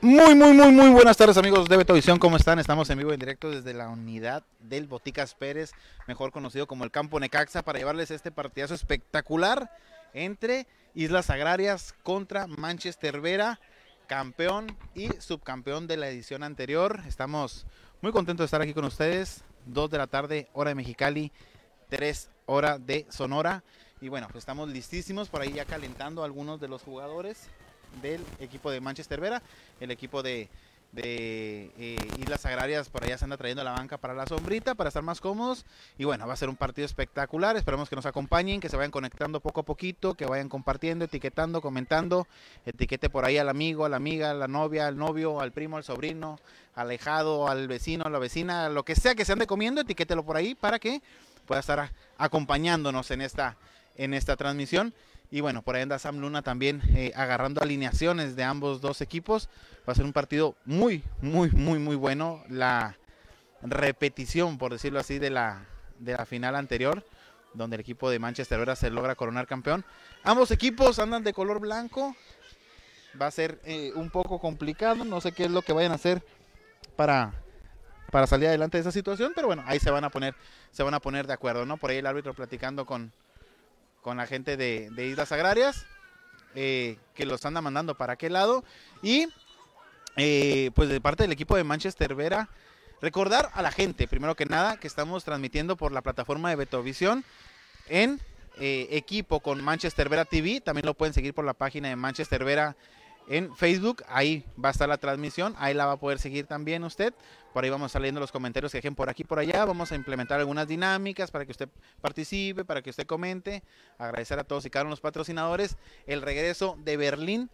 Muy, muy, muy, muy buenas tardes amigos de Betovisión, ¿cómo están? Estamos en vivo en directo desde la unidad del Boticas Pérez, mejor conocido como el Campo Necaxa, para llevarles este partidazo espectacular entre Islas Agrarias contra Manchester Vera, campeón y subcampeón de la edición anterior. Estamos muy contentos de estar aquí con ustedes, 2 de la tarde, hora de Mexicali, 3 hora de Sonora. Y bueno, estamos listísimos por ahí ya calentando algunos de los jugadores del equipo de Manchester Vera, el equipo de, eh, Islas Agrarias por allá se anda trayendo la banca para la sombrita, para estar más cómodos. Y bueno, va a ser un partido espectacular. Esperamos que nos acompañen, que se vayan conectando poco a poquito, que vayan compartiendo, etiquetando, comentando. Etiquete por ahí al amigo, a la amiga, a la novia, al novio, al primo, al sobrino, alejado, al vecino, a la vecina, lo que sea que se ande comiendo, etiquételo por ahí para que pueda estar acompañándonos en esta, en esta transmisión. Y bueno, por ahí anda Sam Luna también eh, agarrando alineaciones de ambos dos equipos. Va a ser un partido muy, muy, muy, muy bueno. La repetición, por decirlo así, de la, de la final anterior, donde el equipo de Manchester ahora se logra coronar campeón. Ambos equipos andan de color blanco. Va a ser eh, un poco complicado. No sé qué es lo que vayan a hacer para, para salir adelante de esa situación, pero bueno, ahí se van a poner, se van a poner de acuerdo, ¿no? Por ahí el árbitro platicando con, con la gente de, Islas Agrarias, eh, que los anda mandando para aquel lado. Y eh, pues de parte del equipo de Manchester Vera, recordar a la gente, primero que nada, que estamos transmitiendo por la plataforma de Betovisión en eh, equipo con Manchester Vera TV. También lo pueden seguir por la página de Manchester Vera en Facebook. Ahí va a estar la transmisión. Ahí la va a poder seguir también usted. Por ahí vamos leyendo los comentarios que dejen por aquí por allá. Vamos a implementar algunas dinámicas para que usted participe, para que usted comente. Agradecer a todos y cada uno de los patrocinadores. El regreso de Berlín.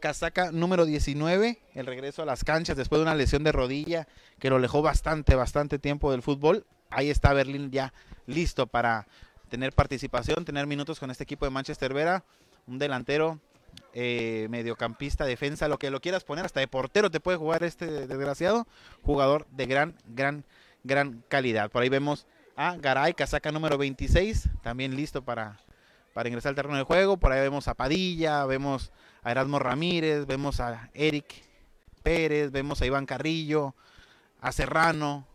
Casaca número 19, el regreso a las canchas después de una lesión de rodilla que lo alejó bastante, bastante tiempo del fútbol. Ahí está Berlín ya listo para tener participación, tener minutos con este equipo de Manchester Vera. Un delantero eh, mediocampista, defensa, lo que lo quieras poner, hasta de portero te puede jugar este desgraciado, jugador de gran, gran, gran calidad. Por ahí vemos a Garay, casaca número 26, también listo para, para ingresar al terreno de juego. Por ahí vemos a Padilla, vemos a Erasmo Ramírez, vemos a Eric Pérez, vemos a Iván Carrillo, a Serrano.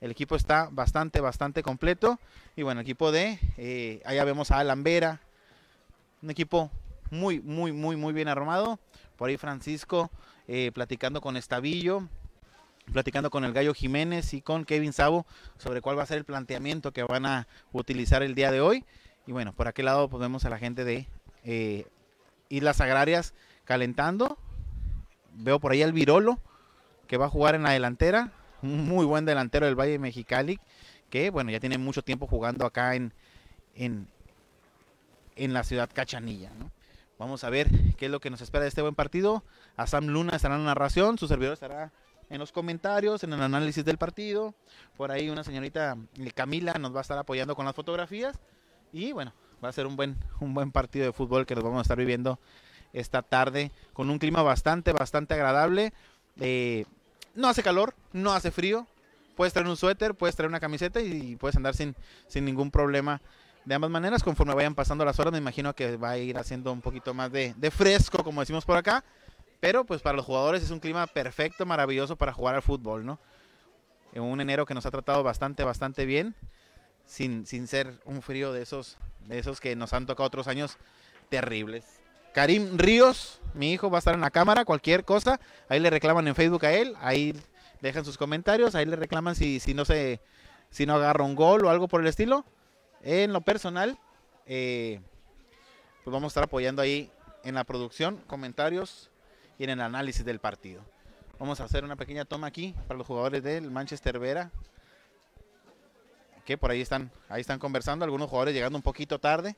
El equipo está bastante, bastante completo. Y bueno, el equipo de, eh, allá vemos a Alan Vera, un equipo muy, muy, muy, muy bien armado. Por ahí Francisco eh, platicando con Estavillo, platicando con el Gallo Jiménez y con Kevin Sabo sobre cuál va a ser el planteamiento que van a utilizar el día de hoy. Y bueno, por aquel lado pues vemos a la gente de eh, Islas Agrarias calentando. Veo por ahí al Virolo que va a jugar en la delantera. Muy buen delantero del Valle Mexicali que bueno, ya tiene mucho tiempo jugando acá en, en, en la ciudad Cachanilla. Vamos a ver qué es lo que nos espera de este buen partido. A Sam Luna estará en la narración, su servidor estará en los comentarios, en el análisis del partido. Por ahí una señorita eh, Camila nos va a estar apoyando con las fotografías. Y bueno, va a ser un buen, un buen partido de fútbol que nos vamos a estar viviendo esta tarde con un clima bastante, bastante agradable. Eh, no hace calor, no hace frío. Puedes traer un suéter, puedes traer una camiseta y puedes andar sin, sin ningún problema de ambas maneras. Conforme vayan pasando las horas, me imagino que va a ir haciendo un poquito más de, fresco, como decimos por acá. Pero pues para los jugadores es un clima perfecto, maravilloso para jugar al fútbol, ¿no? En un enero que nos ha tratado bastante, bastante bien, sin, sin ser un frío de esos, de esos que nos han tocado otros años terribles. Karim Ríos, mi hijo, va a estar en la cámara, cualquier cosa, ahí le reclaman en Facebook a él, ahí dejan sus comentarios, ahí le reclaman si, si no se, si no agarra un gol o algo por el estilo. En lo personal, eh, pues vamos a estar apoyando ahí en la producción, comentarios y en el análisis del partido. Vamos a hacer una pequeña toma aquí para los jugadores del Manchester Vera. Que por ahí están, ahí están conversando, algunos jugadores llegando un poquito tarde.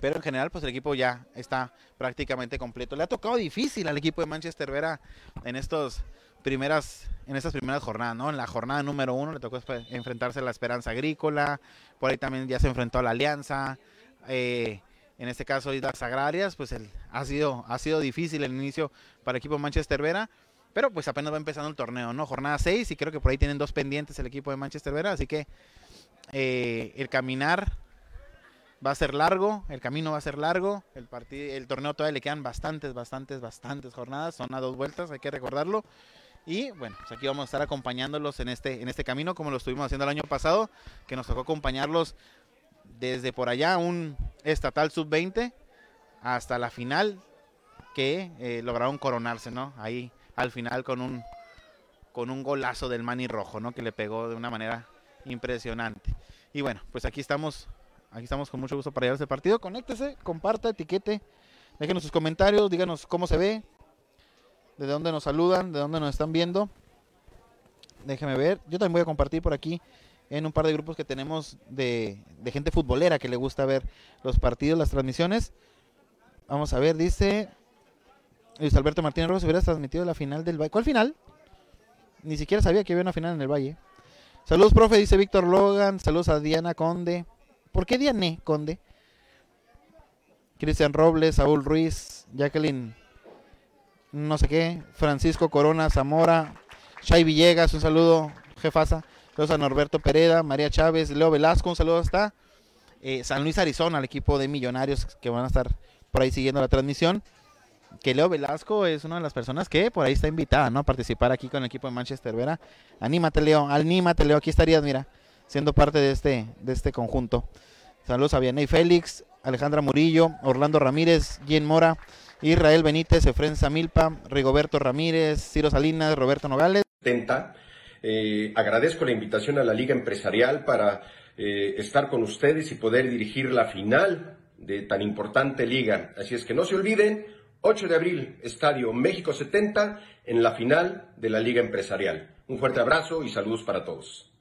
Pero en general, pues el equipo ya está prácticamente completo. Le ha tocado difícil al equipo de Manchester Vera en estos primeras, en estas primeras jornadas, ¿no? En la jornada número uno le tocó enfrentarse a la Esperanza Agrícola, por ahí también ya se enfrentó a la Alianza, eh, en este caso Islas Agrarias, pues el, ha, sido, ha sido difícil el inicio para el equipo Manchester Vera, pero pues apenas va empezando el torneo, ¿no? Jornada 6 y creo que por ahí tienen dos pendientes el equipo de Manchester Vera, así que eh, el caminar va a ser largo, el camino va a ser largo, el, el torneo todavía le quedan bastantes, bastantes, bastantes jornadas, son a dos vueltas, hay que recordarlo. Y bueno, pues aquí vamos a estar acompañándolos en este, en este camino, como lo estuvimos haciendo el año pasado, que nos tocó acompañarlos desde por allá, un estatal sub-20, hasta la final, que eh, lograron coronarse, ¿no? Ahí al final con un, con un golazo del Mani Rojo, ¿no? Que le pegó de una manera impresionante. Y bueno, pues aquí estamos, aquí estamos con mucho gusto para llevar este partido. Conéctese, comparta, etiquete, déjenos sus comentarios, díganos cómo se ve, de dónde nos saludan, de dónde nos están viendo. Déjeme ver. Yo también voy a compartir por aquí en un par de grupos que tenemos de, gente futbolera que le gusta ver los partidos, las transmisiones. Vamos a ver, dice Luis Alberto Martínez Rojas, hubieras transmitido la final del Valle. ¿Cuál final? Ni siquiera sabía que había una final en el Valle. Saludos, profe, dice Víctor Logan. Saludos a Diana Conde. ¿Por qué Diane Conde? Cristian Robles, Saúl Ruiz, Jacqueline no sé qué, Francisco Corona Zamora, Shai Villegas, un saludo, jefasa, saludos a Norberto Pereda, María Chávez, Leo Velasco, un saludo hasta eh, San Luis, Arizona, al equipo de millonarios que van a estar por ahí siguiendo la transmisión. Que Leo Velasco es una de las personas que por ahí está invitada, ¿no? A participar aquí con el equipo de Manchester, Vera. Anímate, Leo, anímate, Leo, aquí estarías, mira, siendo parte de este, de este conjunto. Saludos a Vianey Félix, Alejandra Murillo, Orlando Ramírez, Jen Mora, Israel Benítez, Efren Samilpa, Rigoberto Ramírez, Ciro Salinas, Roberto Nogales. Eh, agradezco la invitación a la Liga Empresarial para eh, estar con ustedes y poder dirigir la final de tan importante liga. Así es que no se olviden, 8 de abril, Estadio México 70, en la final de la Liga Empresarial. Un fuerte abrazo y saludos para todos.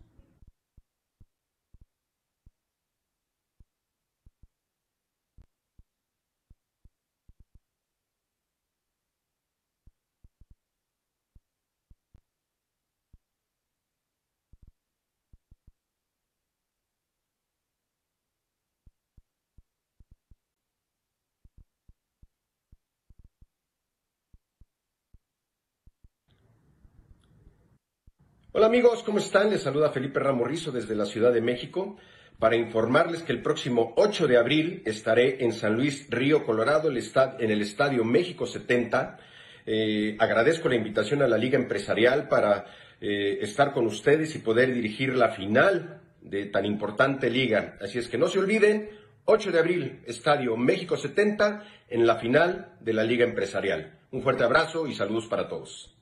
Hola amigos, ¿cómo están? Les saluda Felipe Ramorrizo desde la Ciudad de México para informarles que el próximo 8 de abril estaré en San Luis Río Colorado en el Estadio México 70. Eh, agradezco la invitación a la Liga Empresarial para eh, estar con ustedes y poder dirigir la final de tan importante liga. Así es que no se olviden, 8 de abril, Estadio México 70 en la final de la Liga Empresarial. Un fuerte abrazo y saludos para todos.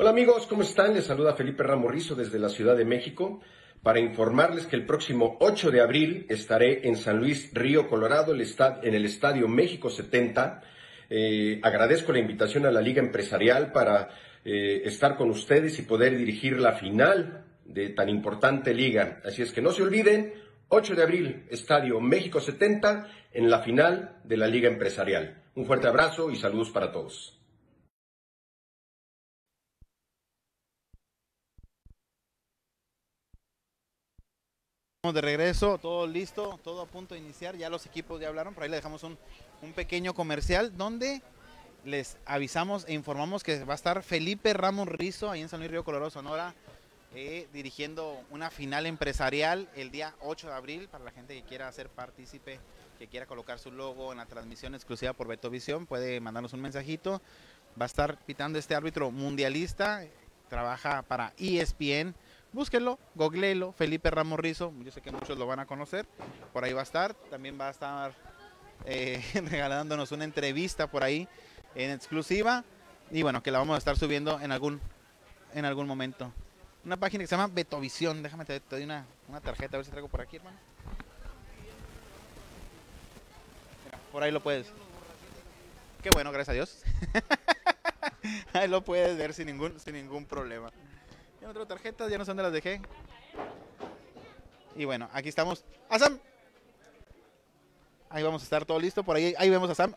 Hola amigos, ¿cómo están? Les saluda Felipe Ramorrizo desde la Ciudad de México para informarles que el próximo 8 de abril estaré en San Luis Río Colorado en el Estadio México 70. Eh, agradezco la invitación a la Liga Empresarial para eh, estar con ustedes y poder dirigir la final de tan importante liga. Así es que no se olviden, 8 de abril, Estadio México 70 en la final de la Liga Empresarial. Un fuerte abrazo y saludos para todos. De regreso, todo listo, todo a punto de iniciar. Ya los equipos ya hablaron, por ahí le dejamos un, pequeño comercial donde les avisamos e informamos que va a estar Felipe Ramos Rizo ahí en San Luis Río Colorado, Sonora, eh, dirigiendo una final empresarial el día 8 de abril para la gente que quiera ser partícipe, que quiera colocar su logo en la transmisión exclusiva por Betovisión, puede mandarnos un mensajito. Va a estar pitando este árbitro mundialista, trabaja para ESPN búsquenlo, googleenlo, Felipe Ramos Rizo, yo sé que muchos lo van a conocer, por ahí va a estar, también va a estar eh, regalándonos una entrevista por ahí en exclusiva y bueno, que la vamos a estar subiendo en algún, en algún momento. Una página que se llama Betovisión, déjame te, doy una, una, tarjeta, a ver si traigo por aquí, hermano. por ahí lo puedes. Qué bueno, gracias a Dios. ahí lo puedes ver sin ningún, sin ningún problema. No tengo tarjetas, ya no sé dónde las dejé. Y bueno, aquí estamos. ¡Asam! ahí vamos a estar todo listo. Por ahí, ahí vemos a Sam,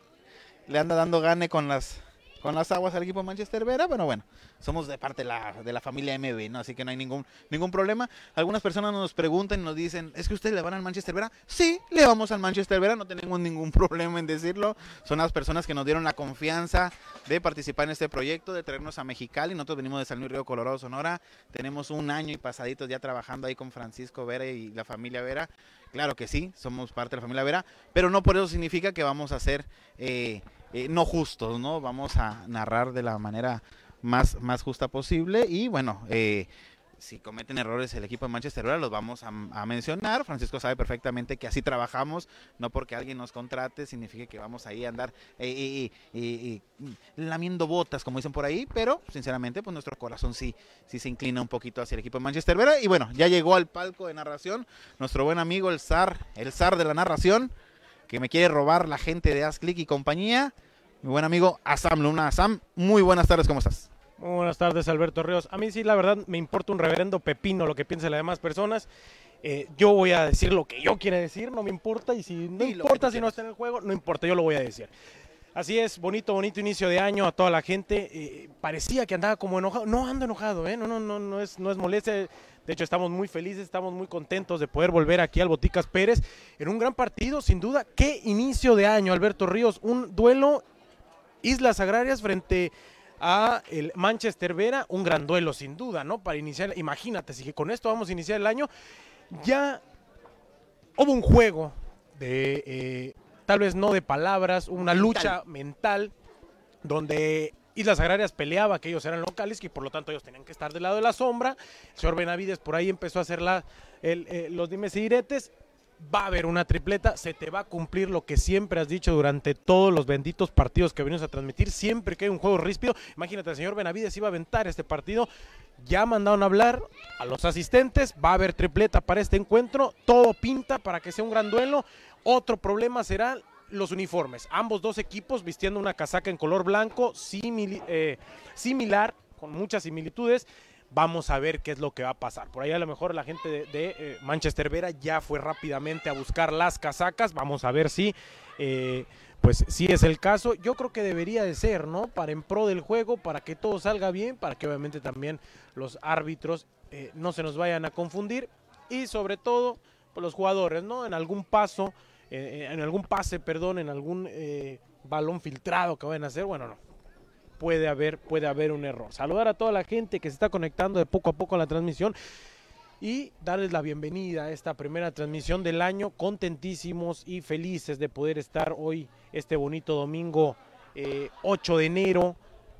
le anda dando gane con las con las aguas al equipo Manchester Vera, bueno, bueno, somos de parte de la, de la familia MB, ¿no? Así que no hay ningún, ningún problema. Algunas personas nos preguntan y nos dicen, ¿es que ustedes le van al Manchester Vera? Sí, le vamos al Manchester Vera, no tenemos ningún problema en decirlo. Son las personas que nos dieron la confianza de participar en este proyecto, de traernos a Mexicali. Nosotros venimos de San Luis Río Colorado, Sonora. Tenemos un año y pasaditos ya trabajando ahí con Francisco Vera y la familia Vera. Claro que sí, somos parte de la familia Vera, pero no por eso significa que vamos a ser eh, eh, no justos, ¿no? Vamos a narrar de la manera más, más justa posible y bueno, eh, si cometen errores el equipo de Manchester United los vamos a, mencionar. Francisco sabe perfectamente que así trabajamos, no porque alguien nos contrate significa que vamos ahí a andar eh, lamiendo botas, como dicen por ahí, pero sinceramente pues nuestro corazón sí, sí se inclina un poquito hacia el equipo de Manchester Vera y bueno, ya llegó al palco de narración nuestro buen amigo el zar, el zar de la narración, que me quiere robar la gente de Asclick y compañía, mi buen amigo Asam Luna. Asam, muy buenas tardes, ¿cómo estás? Muy buenas tardes, Alberto Ríos. A mí sí, la verdad, me importa un reverendo pepino lo que piensen las demás personas. Eh, yo voy a decir lo que yo quiera decir, no me importa. Y si no importa si no está en el juego, no importa, yo lo voy a decir. Así es, bonito, bonito inicio de año a toda la gente. Eh, parecía que andaba como enojado. No ando enojado, ¿eh? No, no, no, no es, no es molestia. De hecho, estamos muy felices, estamos muy contentos de poder volver aquí al Boticas Pérez en un gran partido, sin duda. Qué inicio de año, Alberto Ríos. Un duelo Islas Agrarias frente a el Manchester Vera, un gran duelo sin duda, ¿no? Para iniciar, imagínate, si con esto vamos a iniciar el año, ya hubo un juego de, eh, tal vez no de palabras, una lucha mental, donde Islas Agrarias peleaba que ellos eran locales y por lo tanto ellos tenían que estar del lado de la sombra. El señor Benavides por ahí empezó a hacer la, eh, los dimes y diretes va a haber una tripleta, se te va a cumplir lo que siempre has dicho durante todos los benditos partidos que venimos a transmitir, siempre que hay un juego ríspido, imagínate, el señor Benavides iba a aventar este partido, ya mandaron a hablar a los asistentes, va a haber tripleta para este encuentro, todo pinta para que sea un gran duelo, otro problema será los uniformes, ambos dos equipos vistiendo una casaca en color blanco, eh, similar, con muchas similitudes, Vamos a ver qué es lo que va a pasar. Por ahí a lo mejor la gente de, eh, Manchester Vera ya fue rápidamente a buscar las casacas. Vamos a ver si, eh, pues, si es el caso. Yo creo que debería de ser, ¿no? Para en pro del juego, para que todo salga bien, para que obviamente también los árbitros eh, no se nos vayan a confundir y sobre todo pues, los jugadores, ¿no? En algún paso, en algún pase, perdón, en algún balón filtrado que vayan a hacer, bueno, no, puede haber, puede haber un error. Saludar a toda la gente que se está conectando de poco a poco a la transmisión y darles la bienvenida a esta primera transmisión del año. Contentísimos y felices de poder estar hoy, este bonito domingo 8 eh, de enero,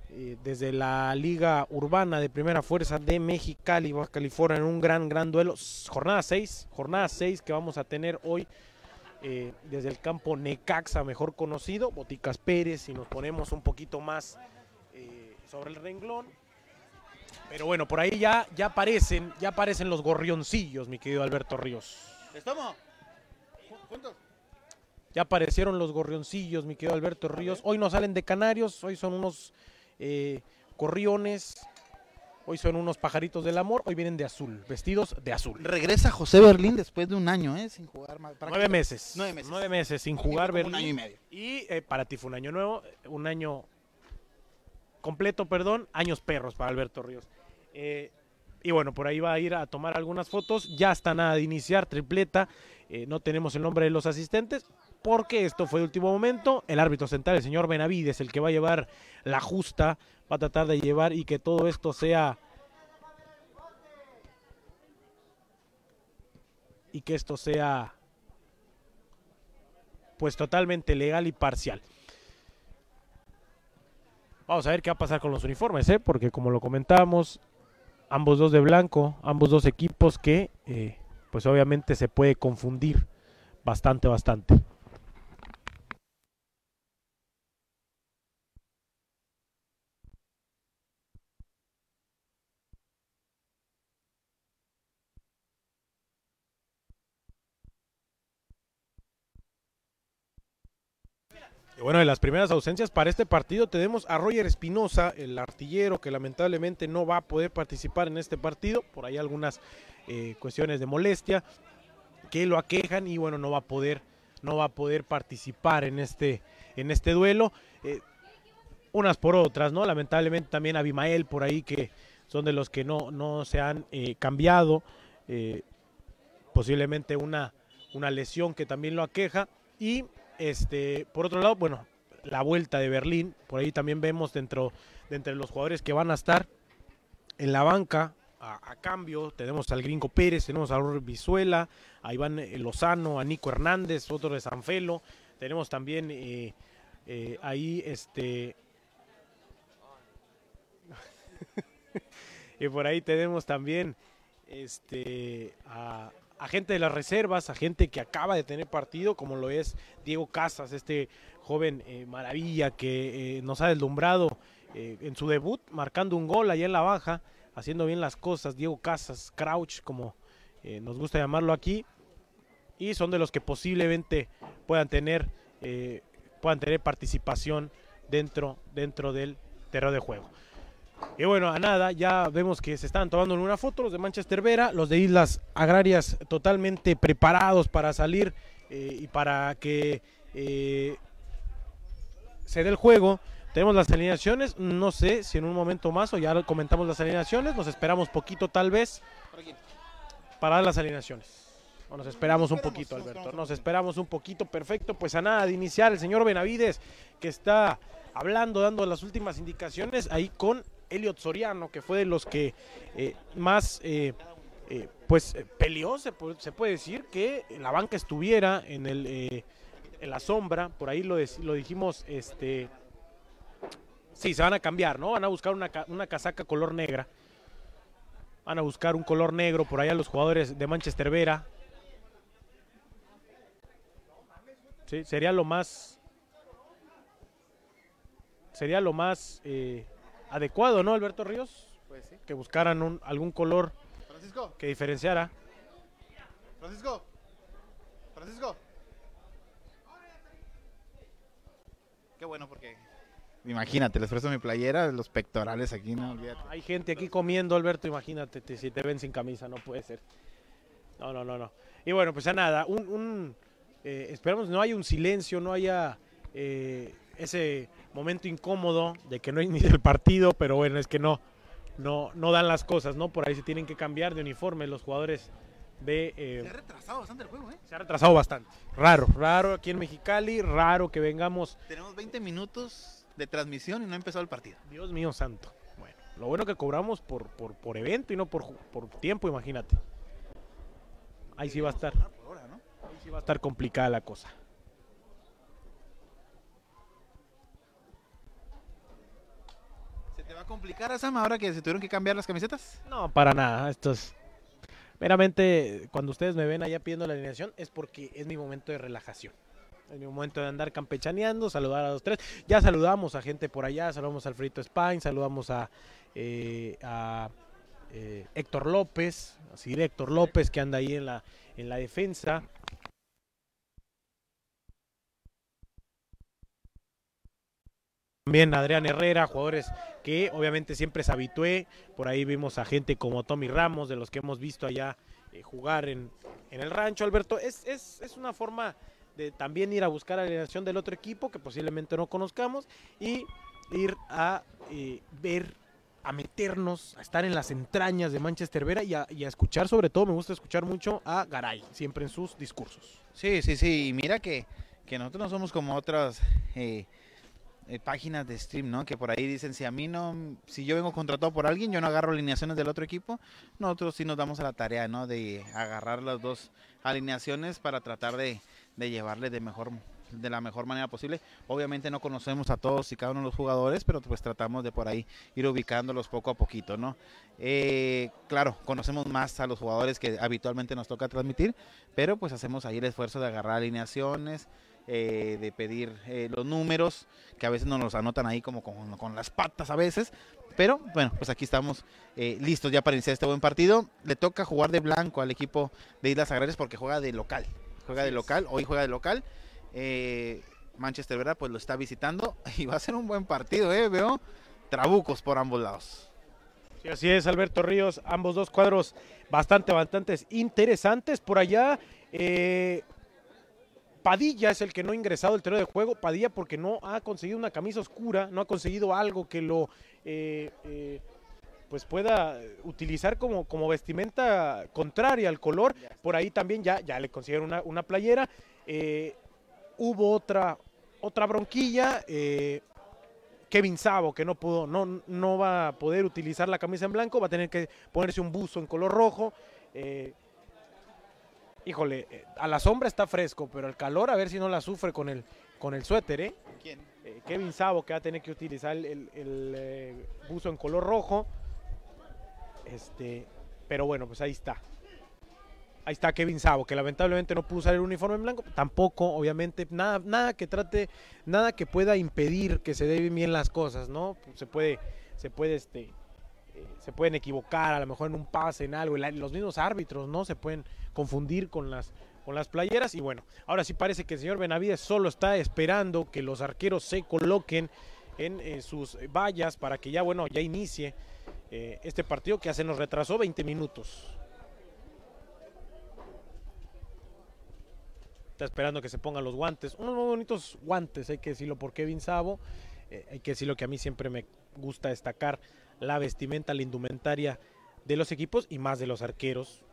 eh, desde la Liga Urbana de Primera Fuerza de Mexicali, Baja California, en un gran, gran duelo. Jornada 6, jornada 6 que vamos a tener hoy. Eh, desde el campo Necaxa, mejor conocido, Boticas Pérez, y nos ponemos un poquito más sobre el renglón. Pero bueno, por ahí ya, ya aparecen, ya aparecen los gorrioncillos, mi querido Alberto Ríos. ¿Estamos? ¿Juntos? Ya aparecieron los gorrioncillos, mi querido Alberto Ríos. Hoy no salen de canarios, hoy son unos eh, gorriones, hoy son unos pajaritos del amor, hoy vienen de azul, vestidos de azul. Regresa José Berlín después de un año, ¿eh? Sin jugar más. Nueve meses. Nueve meses. Nueve meses sin jugar Berlín. Un año y medio. Y eh, para ti fue un año nuevo, un año completo, perdón, años perros para Alberto Ríos. Eh, y bueno, por ahí va a ir a tomar algunas fotos. Ya está nada de iniciar, tripleta. Eh, no tenemos el nombre de los asistentes porque esto fue de último momento. El árbitro central, el señor Benavides, el que va a llevar la justa, va a tratar de llevar y que todo esto sea... Y que esto sea pues totalmente legal y parcial. Vamos a ver qué va a pasar con los uniformes, ¿eh? porque como lo comentábamos, ambos dos de blanco, ambos dos equipos que eh, pues obviamente se puede confundir bastante, bastante. Bueno, en las primeras ausencias para este partido tenemos a Roger Espinosa, el artillero que lamentablemente no va a poder participar en este partido, por ahí algunas eh, cuestiones de molestia que lo aquejan y bueno, no va a poder no va a poder participar en este, en este duelo. Eh, unas por otras, ¿no? Lamentablemente también Abimael por ahí que son de los que no, no se han eh, cambiado. Posiblemente una, una lesión que también lo aqueja. Y este, por otro lado, bueno, la vuelta de Berlín, por ahí también vemos dentro de entre los jugadores que van a estar en la banca a, cambio. Tenemos al Gringo Pérez, tenemos a Raúl Vizuela, a Iván eh, Lozano, a Nico Hernández, otro de Sanfelo. Tenemos también eh, eh, ahí este. y por ahí tenemos también este a, gente de las reservas, a gente que acaba de tener partido, como lo es Diego Casas, este joven maravilla que nos ha deslumbrado en su debut, marcando un gol allá en la baja haciendo bien las cosas, Diego Casas, Crouch, como eh, nos gusta llamarlo aquí, y son de los que posiblemente puedan tener, eh, puedan tener participación dentro, dentro del terreno de juego. Y bueno, a nada, ya vemos que se están tomando una foto los de Manchester Vera, los de Islas Agrarias totalmente preparados para salir eh, y para que se dé el juego. Tenemos las alineaciones, no sé si en un momento más o ya comentamos las alineaciones, nos esperamos poquito tal vez para las alineaciones. O nos esperamos un poquito, Alberto. Nos esperamos un poquito, perfecto. Pues a nada de iniciar, el señor Benavides que está hablando, dando las últimas indicaciones ahí con Elliot Soriano, que fue de los que eh, más eh, eh, pues peleó, se puede, decir, que la banca estuviera en la sombra, por ahí lo, dijimos este Sí, se van a cambiar, ¿no? Van a buscar una, una casaca color negra. Van a buscar un color negro por allá los jugadores de Manchester Vera. Sí, sería lo más. Sería lo más adecuado, ¿no, Alberto Ríos? Pues sí. Que buscaran un, algún color Francisco. que diferenciara. Francisco. Francisco. Qué bueno porque Imagínate, les presto mi playera, los pectorales aquí, no Hay gente aquí comiendo, Alberto, imagínate, si te ven sin camisa, no puede ser. No, no, no, no. Y bueno, pues ya nada, un, eh, esperamos no haya un silencio, no haya eh, ese momento incómodo de que no ni del partido, pero bueno, es que no, no, no dan las cosas, ¿no? Por ahí se tienen que cambiar de uniforme los jugadores de... Eh, se ha retrasado bastante el juego, ¿eh? Se ha retrasado bastante. Raro, raro aquí en Mexicali, raro que vengamos... Tenemos 20 minutos de transmisión y no empezó el partido. Dios mío santo. Bueno, lo bueno que cobramos por, por, evento y no por, por tiempo, imagínate. Ahí sí va a estar. Ahí sí va a estar complicada la cosa. ¿Se te va a complicar, Asama, ahora que se tuvieron que cambiar las camisetas? No, para nada. Esto es meramente cuando ustedes me ven allá pidiendo la alineación es porque es mi momento de relajación en un momento de andar campechaneando, saludar a los tres. Ya saludamos a gente por allá, saludamos a Alfredo Spain, saludamos a, eh, a eh, Héctor López, así Héctor López que anda ahí en la, en la defensa. También Adrián Herrera, jugadores que obviamente siempre se habitué. Por ahí vimos a gente como Tommy Ramos, de los que hemos visto allá eh, jugar en, en, el rancho. Alberto, es, es, es una forma de también ir a buscar la alineación del otro equipo que posiblemente no conozcamos y ir a eh, ver, a meternos, a estar en las entrañas de Manchester Vera y a, escuchar, sobre todo me gusta escuchar mucho a Garay, siempre en sus discursos. Sí, sí, sí, mira que, que nosotros no somos como otras eh, eh, páginas de stream, ¿no? Que por ahí dicen, si a mí no, si yo vengo contratado por alguien, yo no agarro alineaciones del otro equipo, nosotros sí nos damos a la tarea, ¿no? De agarrar las dos alineaciones para tratar de de llevarle de mejor de la mejor manera posible. Obviamente no conocemos a todos y cada uno de los jugadores, pero pues tratamos de por ahí ir ubicándolos poco a poquito, ¿no? Eh, claro, conocemos más a los jugadores que habitualmente nos toca transmitir, pero pues hacemos ahí el esfuerzo de agarrar alineaciones, eh, de pedir eh, los números, que a veces nos los anotan ahí como con, con las patas a veces, pero bueno, pues aquí estamos listos ya para iniciar este buen partido. Le toca jugar de blanco al equipo de Islas Agrarias porque juega de local juega de local, hoy juega de local. Eh, Manchester, ¿verdad? Pues lo está visitando y va a ser un buen partido, ¿eh? Veo trabucos por ambos lados. Sí, así es, Alberto Ríos. Ambos dos cuadros bastante, bastante interesantes. Por allá, eh, Padilla es el que no ha ingresado al terreno de juego. Padilla porque no ha conseguido una camisa oscura, no ha conseguido algo que lo eh, eh, pues pueda utilizar como, como vestimenta contraria al color. Por ahí también ya, ya le consiguieron una, una playera. Eh, hubo otra, otra bronquilla. Kevin Sabo, que no pudo, no, no va a poder utilizar la camisa en blanco, va a tener que ponerse un buzo en color rojo. Híjole, a la sombra está fresco, pero el calor a ver si no la sufre con el, con el suéter, ¿eh? ¿Quién? Kevin Sabo que va a tener que utilizar el, el buzo en color rojo. Este, pero bueno, pues ahí está. Ahí está Kevin Sabo, que lamentablemente no pudo usar el uniforme en blanco. Tampoco, obviamente, nada, nada que trate, nada que pueda impedir que se den bien las cosas, ¿no? Se puede, se puede, este, se pueden equivocar, a lo mejor en un pase, en algo. Los mismos árbitros, ¿no? Se pueden confundir con las, con las playeras. Y bueno, ahora sí parece que el señor Benavides solo está esperando que los arqueros se coloquen en eh, sus vallas para que ya, bueno, ya inicie eh, este partido que hace nos retrasó 20 minutos. Está esperando que se pongan los guantes, unos muy bonitos guantes, hay que decirlo por Kevin Sabo, eh, hay que decirlo que a mí siempre me gusta destacar la vestimenta, la indumentaria de los equipos y más de los arqueros.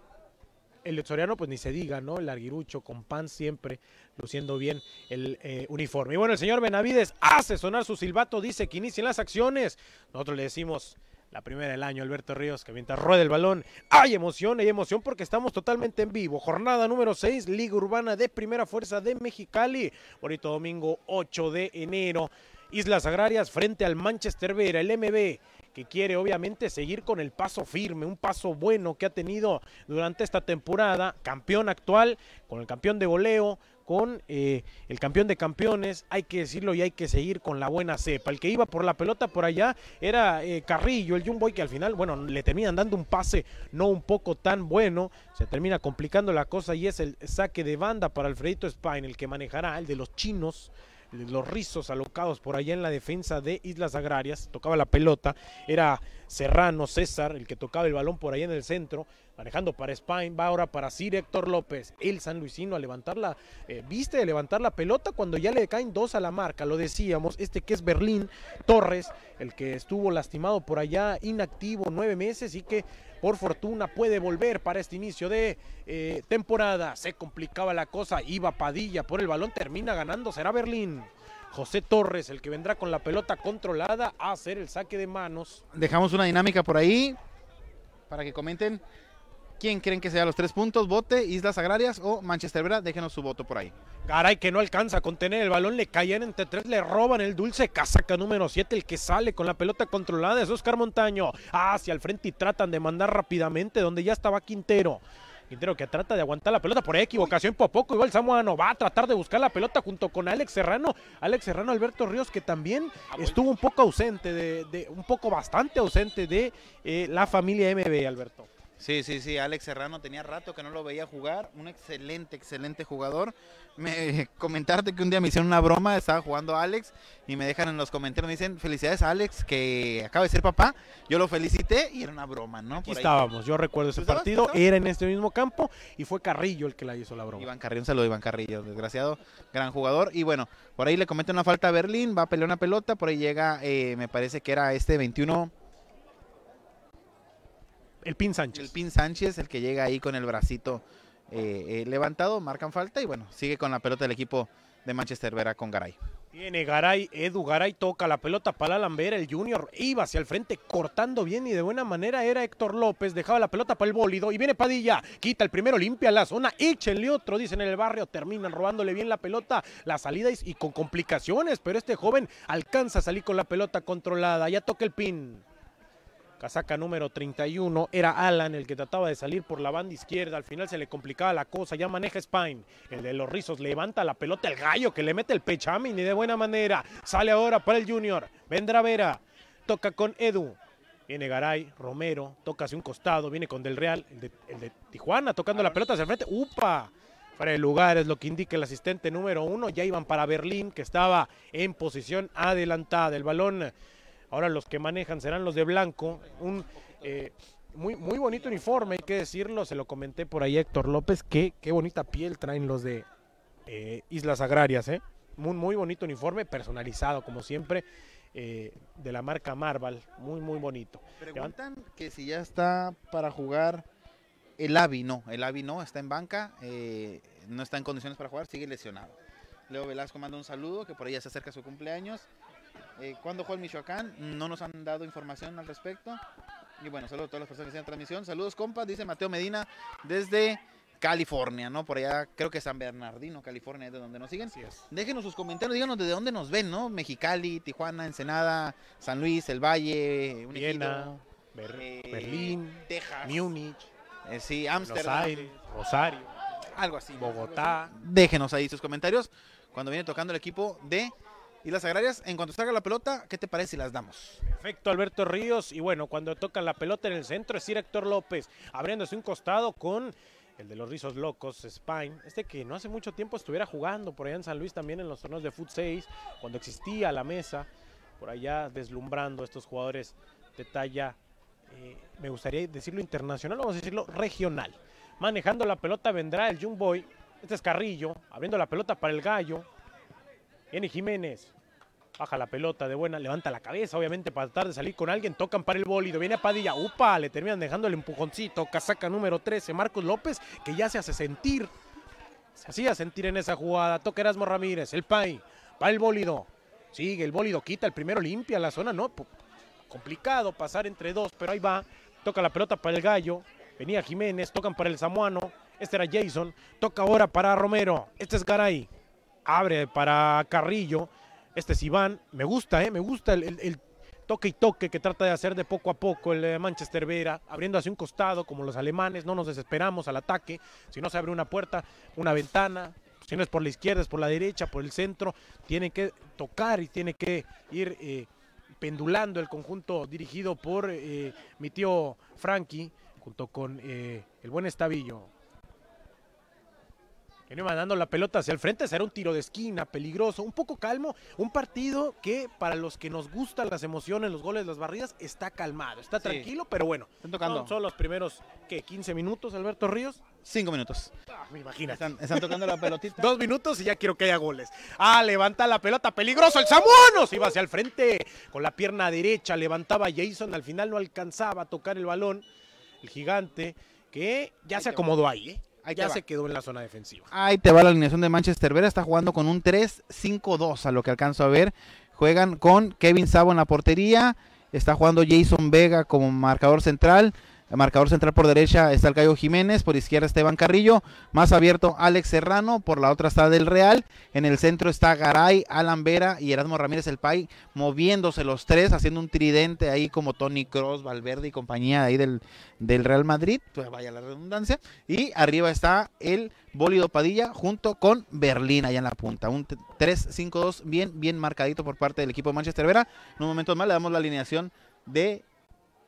El Soriano, pues ni se diga, ¿no? El arguirucho con pan siempre luciendo bien el eh, uniforme. Y bueno, el señor Benavides hace sonar su silbato, dice que inicien las acciones. Nosotros le decimos, la primera del año, Alberto Ríos, que mientras rueda el balón, hay emoción, hay emoción porque estamos totalmente en vivo. Jornada número 6, Liga Urbana de Primera Fuerza de Mexicali. Bonito domingo 8 de enero. Islas Agrarias frente al Manchester Vera, el MB, que quiere obviamente seguir con el paso firme, un paso bueno que ha tenido durante esta temporada, campeón actual, con el campeón de goleo, con eh, el campeón de campeones, hay que decirlo y hay que seguir con la buena cepa. El que iba por la pelota por allá era eh, Carrillo, el Jumboy que al final, bueno, le terminan dando un pase no un poco tan bueno, se termina complicando la cosa y es el saque de banda para Alfredito Spine, el que manejará, el de los chinos los rizos alocados por allá en la defensa de Islas Agrarias, tocaba la pelota, era Serrano, César, el que tocaba el balón por allá en el centro, manejando para Spain, va ahora para Sir Héctor López, el San Luisino a levantar la, eh, viste de levantar la pelota cuando ya le caen dos a la marca, lo decíamos, este que es Berlín Torres, el que estuvo lastimado por allá, inactivo nueve meses y que por fortuna puede volver para este inicio de eh, temporada. Se complicaba la cosa, iba Padilla por el balón, termina ganando, será Berlín. José Torres, el que vendrá con la pelota controlada a hacer el saque de manos. Dejamos una dinámica por ahí para que comenten quién creen que sea los tres puntos, Bote, Islas Agrarias o Manchester Vera. Déjenos su voto por ahí. Caray, que no alcanza a contener el balón, le caían entre tres, le roban el dulce casaca número 7, el que sale con la pelota controlada es Oscar Montaño. Hacia el frente y tratan de mandar rápidamente donde ya estaba Quintero. Quintero que trata de aguantar la pelota por equivocación por poco. Igual Samuano va a tratar de buscar la pelota junto con Alex Serrano. Alex Serrano, Alberto Ríos, que también estuvo un poco ausente, de, un poco bastante ausente de eh, la familia MB, Alberto. Sí, sí, sí, Alex Serrano tenía rato que no lo veía jugar, un excelente, excelente jugador. Me comentarte que un día me hicieron una broma, estaba jugando Alex y me dejan en los comentarios, me dicen, felicidades a Alex que acaba de ser papá. Yo lo felicité y era una broma, ¿no? Aquí estábamos, yo recuerdo ese partido, era en este mismo campo y fue Carrillo el que la hizo la broma. Iván Carrillo, un saludo Iván Carrillo, desgraciado, gran jugador. Y bueno, por ahí le cometen una falta a Berlín, va a pelear una pelota, por ahí llega, eh, me parece que era este 21 el Pin Sánchez. El Pin Sánchez, el que llega ahí con el bracito eh, eh, levantado, marcan falta y bueno, sigue con la pelota del equipo de Manchester Vera con Garay. Viene Garay, Edu Garay toca la pelota para Lambera, el Junior iba hacia el frente cortando bien y de buena manera era Héctor López, dejaba la pelota para el bólido y viene Padilla, quita el primero, limpia la zona, échenle otro, dicen en el barrio, terminan robándole bien la pelota, la salida y con complicaciones, pero este joven alcanza a salir con la pelota controlada, ya toca el pin casaca número 31. Era Alan el que trataba de salir por la banda izquierda. Al final se le complicaba la cosa. Ya maneja Spine. El de los rizos levanta la pelota el gallo que le mete el pechamin y de buena manera. Sale ahora para el Junior. Vendrá Vera. Toca con Edu. Viene Garay, Romero, toca hacia un costado, viene con Del Real, el de, Tijuana, tocando la pelota hacia el frente. ¡Upa! Para el lugar es lo que indica el asistente número uno. Ya iban para Berlín, que estaba en posición adelantada. El balón Ahora los que manejan serán los de blanco. Un eh, muy, muy bonito uniforme, hay que decirlo. Se lo comenté por ahí Héctor López. Qué, qué bonita piel traen los de eh, Islas Agrarias, ¿eh? Muy, bonito uniforme, personalizado como siempre, eh, de la marca Marval, muy, muy bonito. Preguntan que si ya está para jugar el Avi, no, el Avi no, está en banca, no está en condiciones para jugar, sigue lesionado. Leo Velasco manda un saludo, que por ella se acerca su cumpleaños. Eh, ¿Cuándo juega el Michoacán? No nos han dado información al respecto. Y bueno, saludos a todas las personas que están en transmisión. Saludos, compas, dice Mateo Medina desde California, ¿no? Por allá, creo que San Bernardino, California, es de donde nos siguen. Déjenos sus comentarios, díganos de dónde nos ven, ¿no? Mexicali, Tijuana, Ensenada, San Luis, El Valle, Viena, Ber eh, Berlín, Texas, Múnich, eh, sí, Ámsterdam, Rosario, algo así. Bogotá. Déjenos ahí sus comentarios cuando viene tocando el equipo de y las agrarias, en cuanto salga la pelota, ¿qué te parece si las damos? Perfecto, Alberto Ríos. Y bueno, cuando toca la pelota en el centro es Héctor López, abriéndose un costado con el de los rizos locos, Spine. Este que no hace mucho tiempo estuviera jugando por allá en San Luis también en los torneos de Foot 6, cuando existía la mesa, por allá deslumbrando a estos jugadores de talla, eh, me gustaría decirlo internacional, vamos a decirlo regional. Manejando la pelota vendrá el Young Boy. Este es Carrillo, abriendo la pelota para el Gallo. Viene Jiménez. Baja la pelota de buena, levanta la cabeza, obviamente, para tratar de salir con alguien. Tocan para el bólido. Viene a Padilla. Upa, le terminan dejando el empujoncito. Casaca número 13, Marcos López, que ya se hace sentir. Se hacía sentir en esa jugada. Toca Erasmo Ramírez, el Pay. Va el bólido. Sigue el bólido, quita el primero, limpia la zona. No, complicado pasar entre dos, pero ahí va. Toca la pelota para el gallo. Venía Jiménez, tocan para el Samuano. Este era Jason. Toca ahora para Romero. Este es Garay abre para Carrillo. Este es Iván. Me gusta, ¿eh? Me gusta el, toque y toque que trata de hacer de poco a poco el eh, Manchester Vera, abriendo hacia un costado como los alemanes. No nos desesperamos al ataque. Si no se abre una puerta, una ventana. Si no es por la izquierda, es por la derecha, por el centro. Tiene que tocar y tiene que ir eh, pendulando el conjunto dirigido por mi tío Frankie, junto con el buen Estavillo. Viene mandando la pelota hacia el frente, será un tiro de esquina, peligroso, un poco calmo, un partido que para los que nos gustan las emociones, los goles, las barridas, está calmado, está tranquilo, pero bueno. Están tocando. Son, los primeros, ¿qué? ¿15 minutos, Alberto Ríos? Cinco minutos. Ah, me imagino. Están, tocando la pelotita. Dos minutos y ya quiero que haya goles. Ah, levanta la pelota, peligroso el Samuano. Se iba hacia el frente con la pierna derecha, levantaba Jason, al final no alcanzaba a tocar el balón. El gigante que ya se acomodó ahí, ¿eh? Ya se quedó en la zona defensiva. Ahí te va la alineación de Manchester Vera. Está jugando con un 3-5-2 a lo que alcanzo a ver. Juegan con Kevin Sabo en la portería. Está jugando Jason Vega como marcador central. El marcador central por derecha está el Cayo Jiménez, por izquierda Esteban Carrillo, más abierto Alex Serrano, por la otra está Del Real, en el centro está Garay, Alan Vera y Erasmo Ramírez el Pay, moviéndose los tres, haciendo un tridente ahí como Tony Cross, Valverde y compañía ahí del, del Real Madrid, pues vaya la redundancia, y arriba está el Bólido Padilla junto con Berlín allá en la punta, un 3-5-2 bien, bien marcadito por parte del equipo de Manchester Vera, en un momento más le damos la alineación de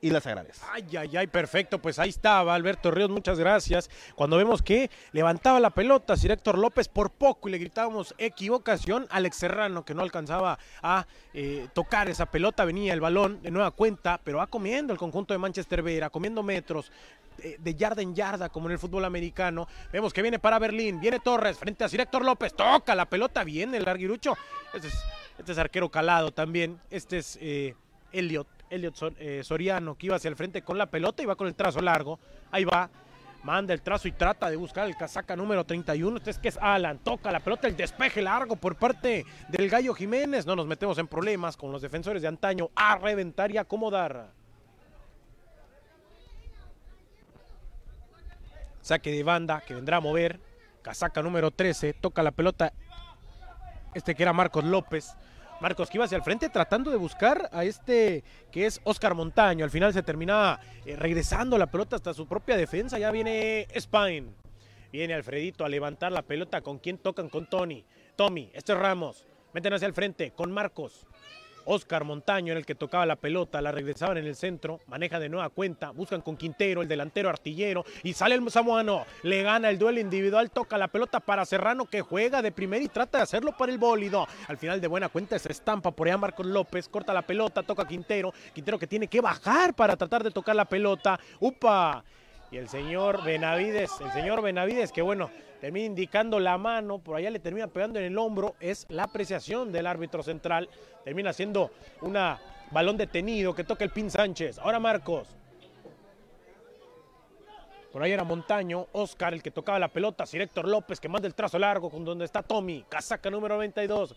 y las agrarias. Ay, ay, ay, perfecto. Pues ahí estaba Alberto Ríos, muchas gracias. Cuando vemos que levantaba la pelota Sir Héctor López por poco y le gritábamos equivocación, Alex Serrano que no alcanzaba a eh, tocar esa pelota, venía el balón de nueva cuenta, pero va comiendo el conjunto de Manchester Vera, comiendo metros, eh, de yarda en yarda, como en el fútbol americano. Vemos que viene para Berlín, viene Torres frente a Sir Héctor López, toca la pelota bien el larguirucho. Este es, este es arquero calado también. Este es eh, Elliot Elliot eh, Soriano, que iba hacia el frente con la pelota, y va con el trazo largo. Ahí va, manda el trazo y trata de buscar el casaca número 31. Este es que es Alan, toca la pelota, el despeje largo por parte del Gallo Jiménez. No nos metemos en problemas con los defensores de antaño a reventar y acomodar. Saque de banda que vendrá a mover. Casaca número 13, toca la pelota. Este que era Marcos López. Marcos que iba hacia el frente tratando de buscar a este que es Oscar Montaño. Al final se termina eh, regresando la pelota hasta su propia defensa. Ya viene Spine. Viene Alfredito a levantar la pelota. ¿Con quién tocan? Con Tony. Tommy, este es Ramos. Meten hacia el frente con Marcos. Oscar Montaño en el que tocaba la pelota, la regresaban en el centro, maneja de nueva cuenta, buscan con Quintero, el delantero artillero, y sale el samuano, le gana el duelo individual, toca la pelota para Serrano que juega de primera y trata de hacerlo para el bólido. Al final de buena cuenta se estampa por allá Marcos López, corta la pelota, toca Quintero, Quintero que tiene que bajar para tratar de tocar la pelota. ¡Upa! Y el señor Benavides, el señor Benavides, que bueno, termina indicando la mano, por allá le termina pegando en el hombro, es la apreciación del árbitro central, termina siendo un balón detenido que toca el Pin Sánchez. Ahora Marcos. Por ahí era Montaño, Oscar el que tocaba la pelota, Sir Héctor López que manda el trazo largo con donde está Tommy, casaca número 92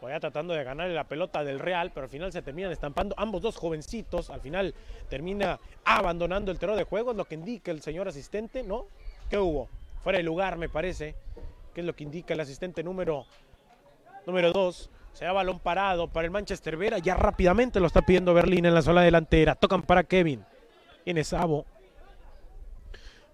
por allá tratando de ganarle la pelota del Real, pero al final se terminan estampando ambos dos jovencitos, al final termina abandonando el terreno de juego, es lo que indica el señor asistente, ¿no? ¿Qué hubo? Fuera de lugar, me parece, que es lo que indica el asistente número número dos. Se da balón parado para el Manchester Vera, ya rápidamente lo está pidiendo Berlín en la zona delantera, tocan para Kevin, viene Sabo,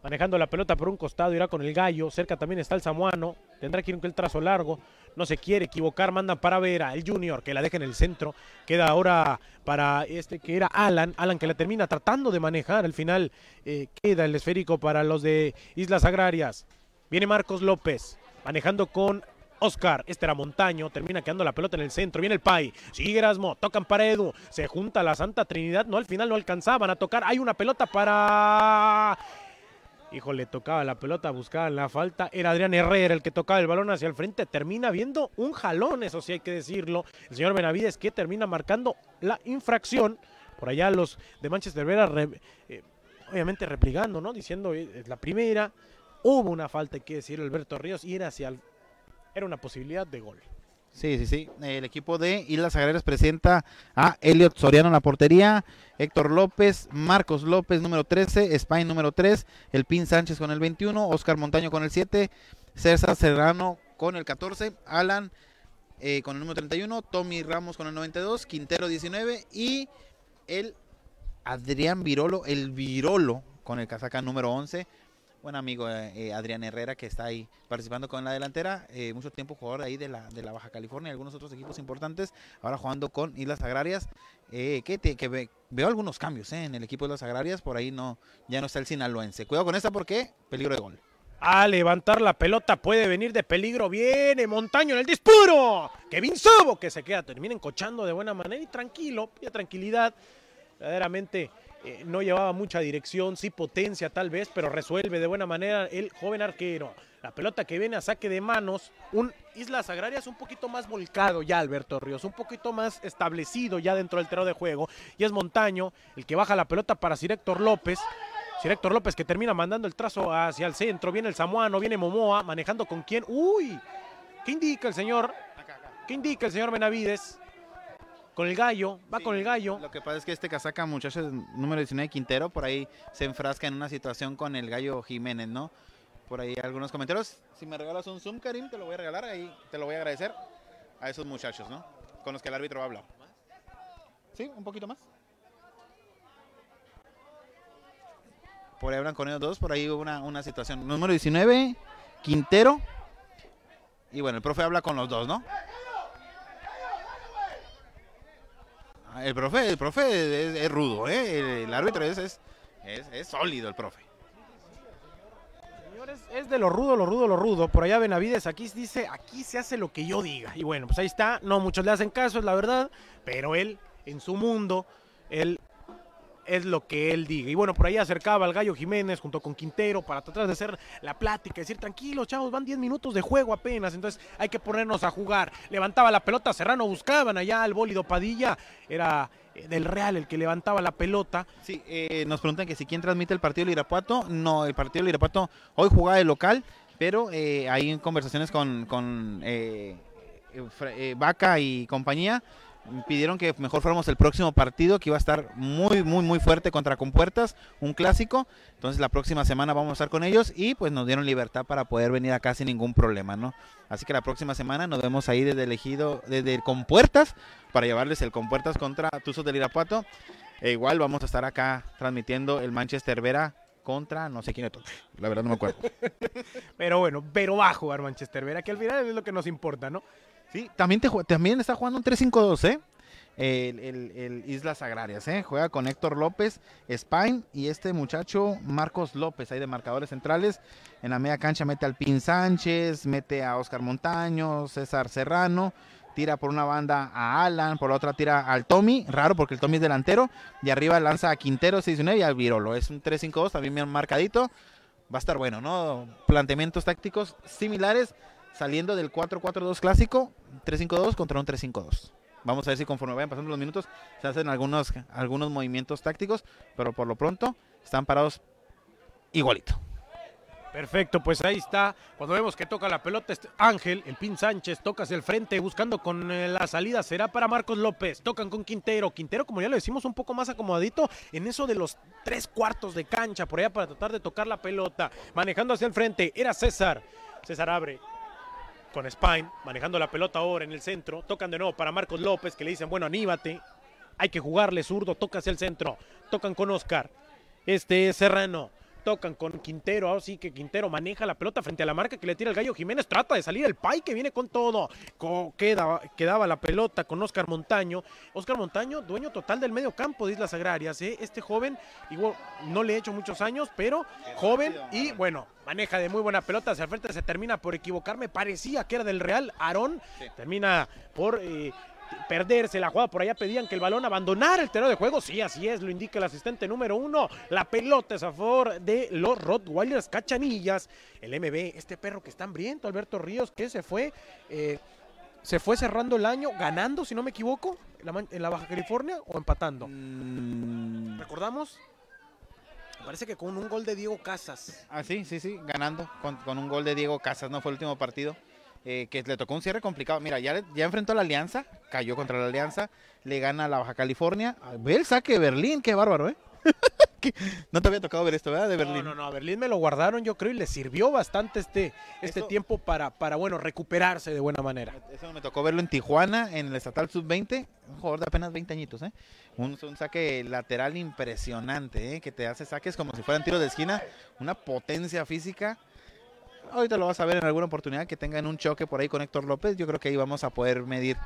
manejando la pelota por un costado, irá con el gallo, cerca también está el samuano, tendrá que ir con el trazo largo, no se quiere equivocar, manda para Vera, el Junior, que la deja en el centro, queda ahora para este que era Alan, Alan que la termina tratando de manejar, al final eh, queda el esférico para los de Islas Agrarias. Viene Marcos López, manejando con Oscar, este era Montaño, termina quedando la pelota en el centro, viene el Pai, sigue Erasmo, tocan para Edu, se junta la Santa Trinidad, no, al final no alcanzaban a tocar, hay una pelota para Híjole, tocaba la pelota, buscaba la falta. Era Adrián Herrera el que tocaba el balón hacia el frente. Termina viendo un jalón, eso sí hay que decirlo. El señor Benavides que termina marcando la infracción. Por allá los de Manchester Vera, eh, obviamente replicando, ¿no? Diciendo, la primera. Hubo una falta, hay que decir, Alberto Ríos, y era hacia era una posibilidad de gol. Sí, sí, sí. El equipo de Islas Agrarias presenta a Elliot Soriano en la portería, Héctor López, Marcos López número 13, Spain número 3, El Pin Sánchez con el 21, Oscar Montaño con el 7, César Serrano con el 14, Alan eh, con el número 31, Tommy Ramos con el 92, Quintero 19 y el Adrián Virolo, el Virolo con el casaca número 11 buen amigo eh, eh, Adrián Herrera que está ahí participando con la delantera, eh, mucho tiempo jugador ahí de la, de la Baja California y algunos otros equipos importantes, ahora jugando con Islas Agrarias, que, veo algunos cambios en el equipo de las Agrarias, por ahí no ya no está el sinaloense. Cuidado con esta porque peligro de gol. A levantar la pelota puede venir de peligro. Viene Montaño en el dispuro. Kevin Sobo que se queda, termina encochando de buena manera y tranquilo, y tranquilidad. Verdaderamente eh, no llevaba mucha dirección, sí potencia tal vez, pero resuelve de buena manera el joven arquero. La pelota que viene a saque de manos, un Islas Agrarias un poquito más volcado ya Alberto Ríos, un poquito más establecido ya dentro del terreno de juego. Y es Montaño el que baja la pelota para Sir Héctor López. Sir Héctor López que termina mandando el trazo hacia el centro. Viene el Samuano, viene Momoa, manejando con quién. ¡Uy! ¿Qué indica el señor? ¿Qué indica el señor Benavides? Con el gallo, va con el gallo. Lo que pasa es que este casaca, muchacho número 19 Quintero, por ahí se enfrasca en una situación con el gallo Jiménez, ¿no? Por ahí algunos comentarios. Si me regalas un Zoom, Karim, te lo voy a regalar, ahí te lo voy a agradecer a esos muchachos, ¿no? Con los que el árbitro habla. ¿Sí? ¿Un poquito más? Por ahí hablan con ellos dos, por ahí hubo una, una situación. Número 19, Quintero. Y bueno, el profe habla con los dos, ¿no? El profe, el profe es, rudo, ¿eh? el, árbitro es, es, es, sólido, el profe. Señores, es de lo rudo, lo rudo, lo rudo. Por allá Benavides aquí dice, aquí se hace lo que yo diga. Y bueno, pues ahí está. No muchos le hacen caso, es la verdad. Pero él, en su mundo, él es lo que él diga. Y bueno, por ahí acercaba al Gallo Jiménez junto con Quintero para tratar de hacer la plática, decir, tranquilos, chavos, van 10 minutos de juego apenas, entonces hay que ponernos a jugar. Levantaba la pelota, Serrano buscaban allá al bólido Padilla, era eh, del Real el que levantaba la pelota. Sí, eh, nos preguntan que si quién transmite el partido del Irapuato. No, el partido del Irapuato hoy jugaba de local, pero eh, hay conversaciones con, con Vaca y compañía pidieron que mejor fuéramos el próximo partido que iba a estar muy muy muy fuerte contra Compuertas, un clásico. Entonces la próxima semana vamos a estar con ellos y pues nos dieron libertad para poder venir acá sin ningún problema, ¿no? Así que la próxima semana nos vemos ahí desde elegido desde Compuertas para llevarles el Compuertas contra Tuzos del Irapuato. E igual vamos a estar acá transmitiendo el Manchester Vera contra no sé quién es La verdad no me acuerdo. pero bueno, pero va a jugar Manchester Vera, que al final es lo que nos importa, ¿no? Sí, también, te, también está jugando un 3-5-2, ¿eh? El, Islas Agrarias, ¿eh? Juega con Héctor López, Spain y este muchacho Marcos López, ahí de marcadores centrales. En la media cancha mete al Pin Sánchez, mete a Oscar Montaño, César Serrano. tira por una banda a Alan, por la otra tira al Tommy, raro porque el Tommy es delantero, y arriba lanza a Quintero 6-9 y al Virolo. Es un 3-5-2, también bien marcadito. Va a estar bueno, ¿no? Planteamientos tácticos similares, saliendo del 4-4-2 clásico, 3-5-2 contra un 3-5-2. Vamos a ver si conforme vayan pasando los minutos se hacen algunos, algunos movimientos tácticos, pero por lo pronto están parados igualito. Perfecto, pues ahí está. Cuando vemos que toca la pelota, este Ángel, el Pin Sánchez, toca hacia el frente, buscando con eh, la salida. Será para Marcos López. Tocan con Quintero. Quintero, como ya lo decimos, un poco más acomodadito en eso de los tres cuartos de cancha, por allá para tratar de tocar la pelota. Manejando hacia el frente, era César. César abre, con Spine, manejando la pelota ahora en el centro. Tocan de nuevo para Marcos López, que le dicen, bueno, aníbate. Hay que jugarle zurdo, toca hacia el centro. Tocan con Oscar. Este es Serrano tocan con Quintero, así que Quintero maneja la pelota frente a la marca que le tira el gallo Jiménez, trata de salir el Pai que viene con todo, queda, quedaba la pelota con Oscar Montaño, Oscar Montaño, dueño total del medio campo de Islas Agrarias, ¿eh? este joven, igual no le he hecho muchos años, pero joven y bueno, maneja de muy buena pelota, hacia el frente se termina por equivocarme, parecía que era del Real, Aarón termina por... Eh, perderse la jugada. Por allá pedían que el balón abandonara el terreno de juego. Sí, así es, lo indica el asistente número uno. La pelota es a favor de los Rottweilers Cachanillas. El MB, este perro que está hambriento, Alberto Ríos, que se fue. Eh, se fue cerrando el año ganando, si no me equivoco, en la, Baja California o empatando. Mm. ¿Recordamos? Parece que con un gol de Diego Casas. Ah, sí, sí, sí, ganando con, con un gol de Diego Casas, ¿no? Fue el último partido. Eh, que le tocó un cierre complicado. Mira, ya, ya enfrentó a la Alianza, cayó contra la Alianza, le gana a la Baja California. Ve el saque de Berlín, qué bárbaro, ¿eh? no te había tocado ver esto, ¿verdad? De Berlín. No, no, no, a Berlín me lo guardaron, yo creo, y le sirvió bastante este, este tiempo para, para, bueno, recuperarse de buena manera. Eso me tocó verlo en Tijuana, en el Estatal Sub-20, un jugador de apenas 20 añitos, ¿eh? Un, un saque lateral impresionante, ¿eh? Que te hace saques como si fueran tiros de esquina, una potencia física ahorita lo vas a ver en alguna oportunidad que tengan un choque por ahí con Héctor López. Yo creo que ahí vamos a poder medir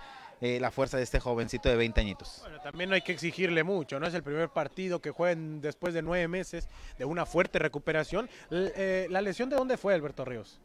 eh, la fuerza de este jovencito de 20 añitos. Bueno, también no hay que exigirle mucho, ¿no? Es el primer partido que jueguen después de nueve meses de una fuerte recuperación. Eh, ¿La lesión de dónde fue, Alberto Ríos?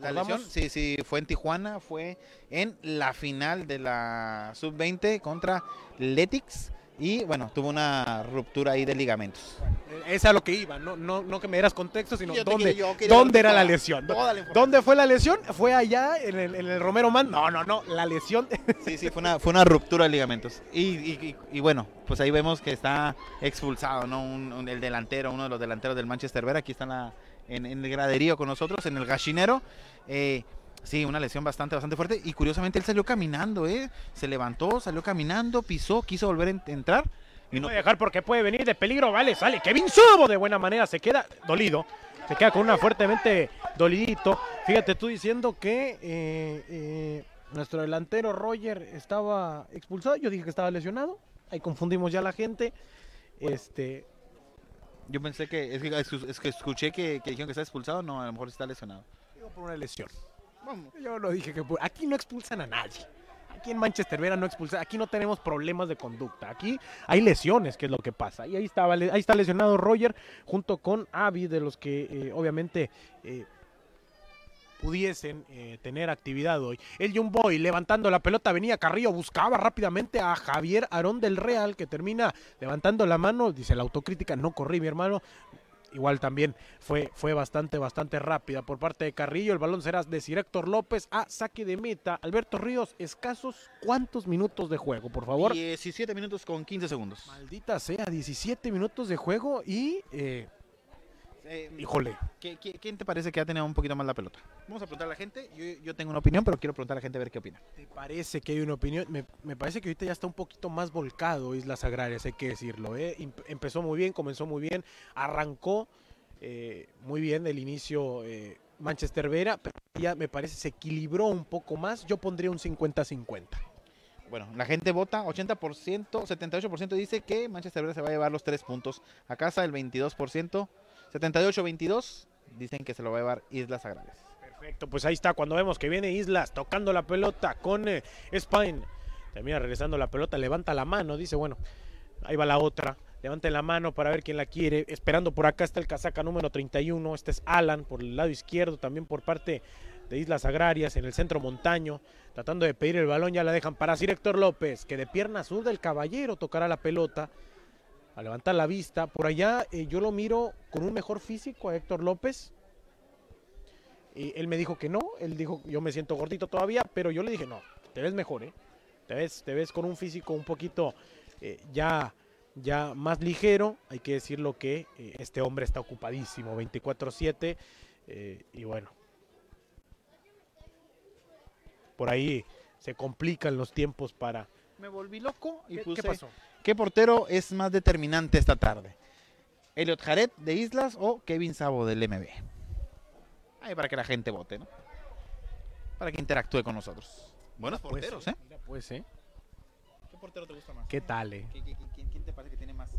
La lesión, sí, sí, fue en Tijuana, fue en la final de la sub-20 contra Letix y bueno, tuvo una ruptura ahí de ligamentos. Es a lo que iba, no, no, no que me dieras contexto, sino dónde, dónde era la lesión. ¿Dónde fue la lesión? ¿Fue allá en el, en el, Romero Man? No, no, no, la lesión. Sí, sí, fue una, fue una ruptura de ligamentos. Y, y, y, bueno, pues ahí vemos que está expulsado, ¿no? Un, el delantero, uno de los delanteros del Manchester Vera, aquí está en, la, en, en el graderío con nosotros, en el gallinero. Eh, Sí, una lesión bastante, bastante fuerte. Y curiosamente él salió caminando, ¿eh? Se levantó, salió caminando, pisó, quiso volver a entrar. Y no puede dejar porque puede venir de peligro. Vale, sale. Kevin Subo de buena manera. Se queda dolido. Se queda con una fuertemente dolidito. Fíjate tú diciendo que eh, eh, nuestro delantero Roger estaba expulsado. Yo dije que estaba lesionado. Ahí confundimos ya a la gente. Este. Yo pensé que es que, escuché que, que dijeron que está expulsado. No, a lo mejor está lesionado. Digo por una lesión. Yo lo dije que aquí no expulsan a nadie. Aquí en Manchester Vera no expulsan, aquí no tenemos problemas de conducta. Aquí hay lesiones, que es lo que pasa. Y ahí ahí está lesionado Roger junto con Avi, de los que eh, obviamente eh, pudiesen eh, tener actividad hoy. El Young Boy levantando la pelota, venía Carrillo, buscaba rápidamente a Javier Arón del Real, que termina levantando la mano, dice la autocrítica, no corrí mi hermano, igual también fue, fue bastante, bastante rápida por parte de Carrillo. El balón será de Héctor López a saque de meta. Alberto Ríos, escasos cuántos minutos de juego, por favor. 17 minutos con 15 segundos. Maldita sea, 17 minutos de juego y eh, eh, Híjole. ¿Quién te parece que ha tenido un poquito más la pelota? Vamos a preguntar a la gente. Yo, tengo una opinión, pero quiero preguntar a la gente a ver qué opina. ¿Te parece que hay una opinión? Me, parece que ahorita ya está un poquito más volcado Islas Agrarias, hay que decirlo. ¿eh? Empezó muy bien, comenzó muy bien, arrancó eh, muy bien el inicio eh, Manchester Vera, pero ya me parece se equilibró un poco más. Yo pondría un 50-50. Bueno, la gente vota, 80%, 78% dice que Manchester Vera se va a llevar los tres puntos a casa, el 22% 78-22, dicen que se lo va a llevar Islas Agrarias. Perfecto, pues ahí está, cuando vemos que viene Islas tocando la pelota con eh, Spine, termina regresando la pelota, levanta la mano, dice, bueno, ahí va la otra, levante la mano para ver quién la quiere, esperando por acá está el casaca número 31, este es Alan por el lado izquierdo, también por parte de Islas Agrarias en el centro montaño, tratando de pedir el balón, ya la dejan para Sir Héctor López, que de pierna azul del caballero tocará la pelota, a levantar la vista. Por allá eh, yo lo miro con un mejor físico a Héctor López. Y él me dijo que no, él dijo, yo me siento gordito todavía, pero yo le dije, no, te ves mejor, ¿eh? Te ves, te ves con un físico un poquito eh, ya, ya más ligero. Hay que decirlo que eh, este hombre está ocupadísimo, 24-7. eh, y bueno, por ahí se complican los tiempos para... Me volví loco y ¿Qué, puse qué pasó? ¿Qué portero es más determinante esta tarde? ¿Elliot Jared de Islas o Kevin Sabo del MB? Ahí para que la gente vote, ¿no? Para que interactúe con nosotros. Buenos Pues, porteros, ¿eh? mira, pues, ¿eh? ¿Qué portero te gusta más? ¿Qué tal, eh? ¿Qui- qui- qui- ¿Quién te parece que tiene más?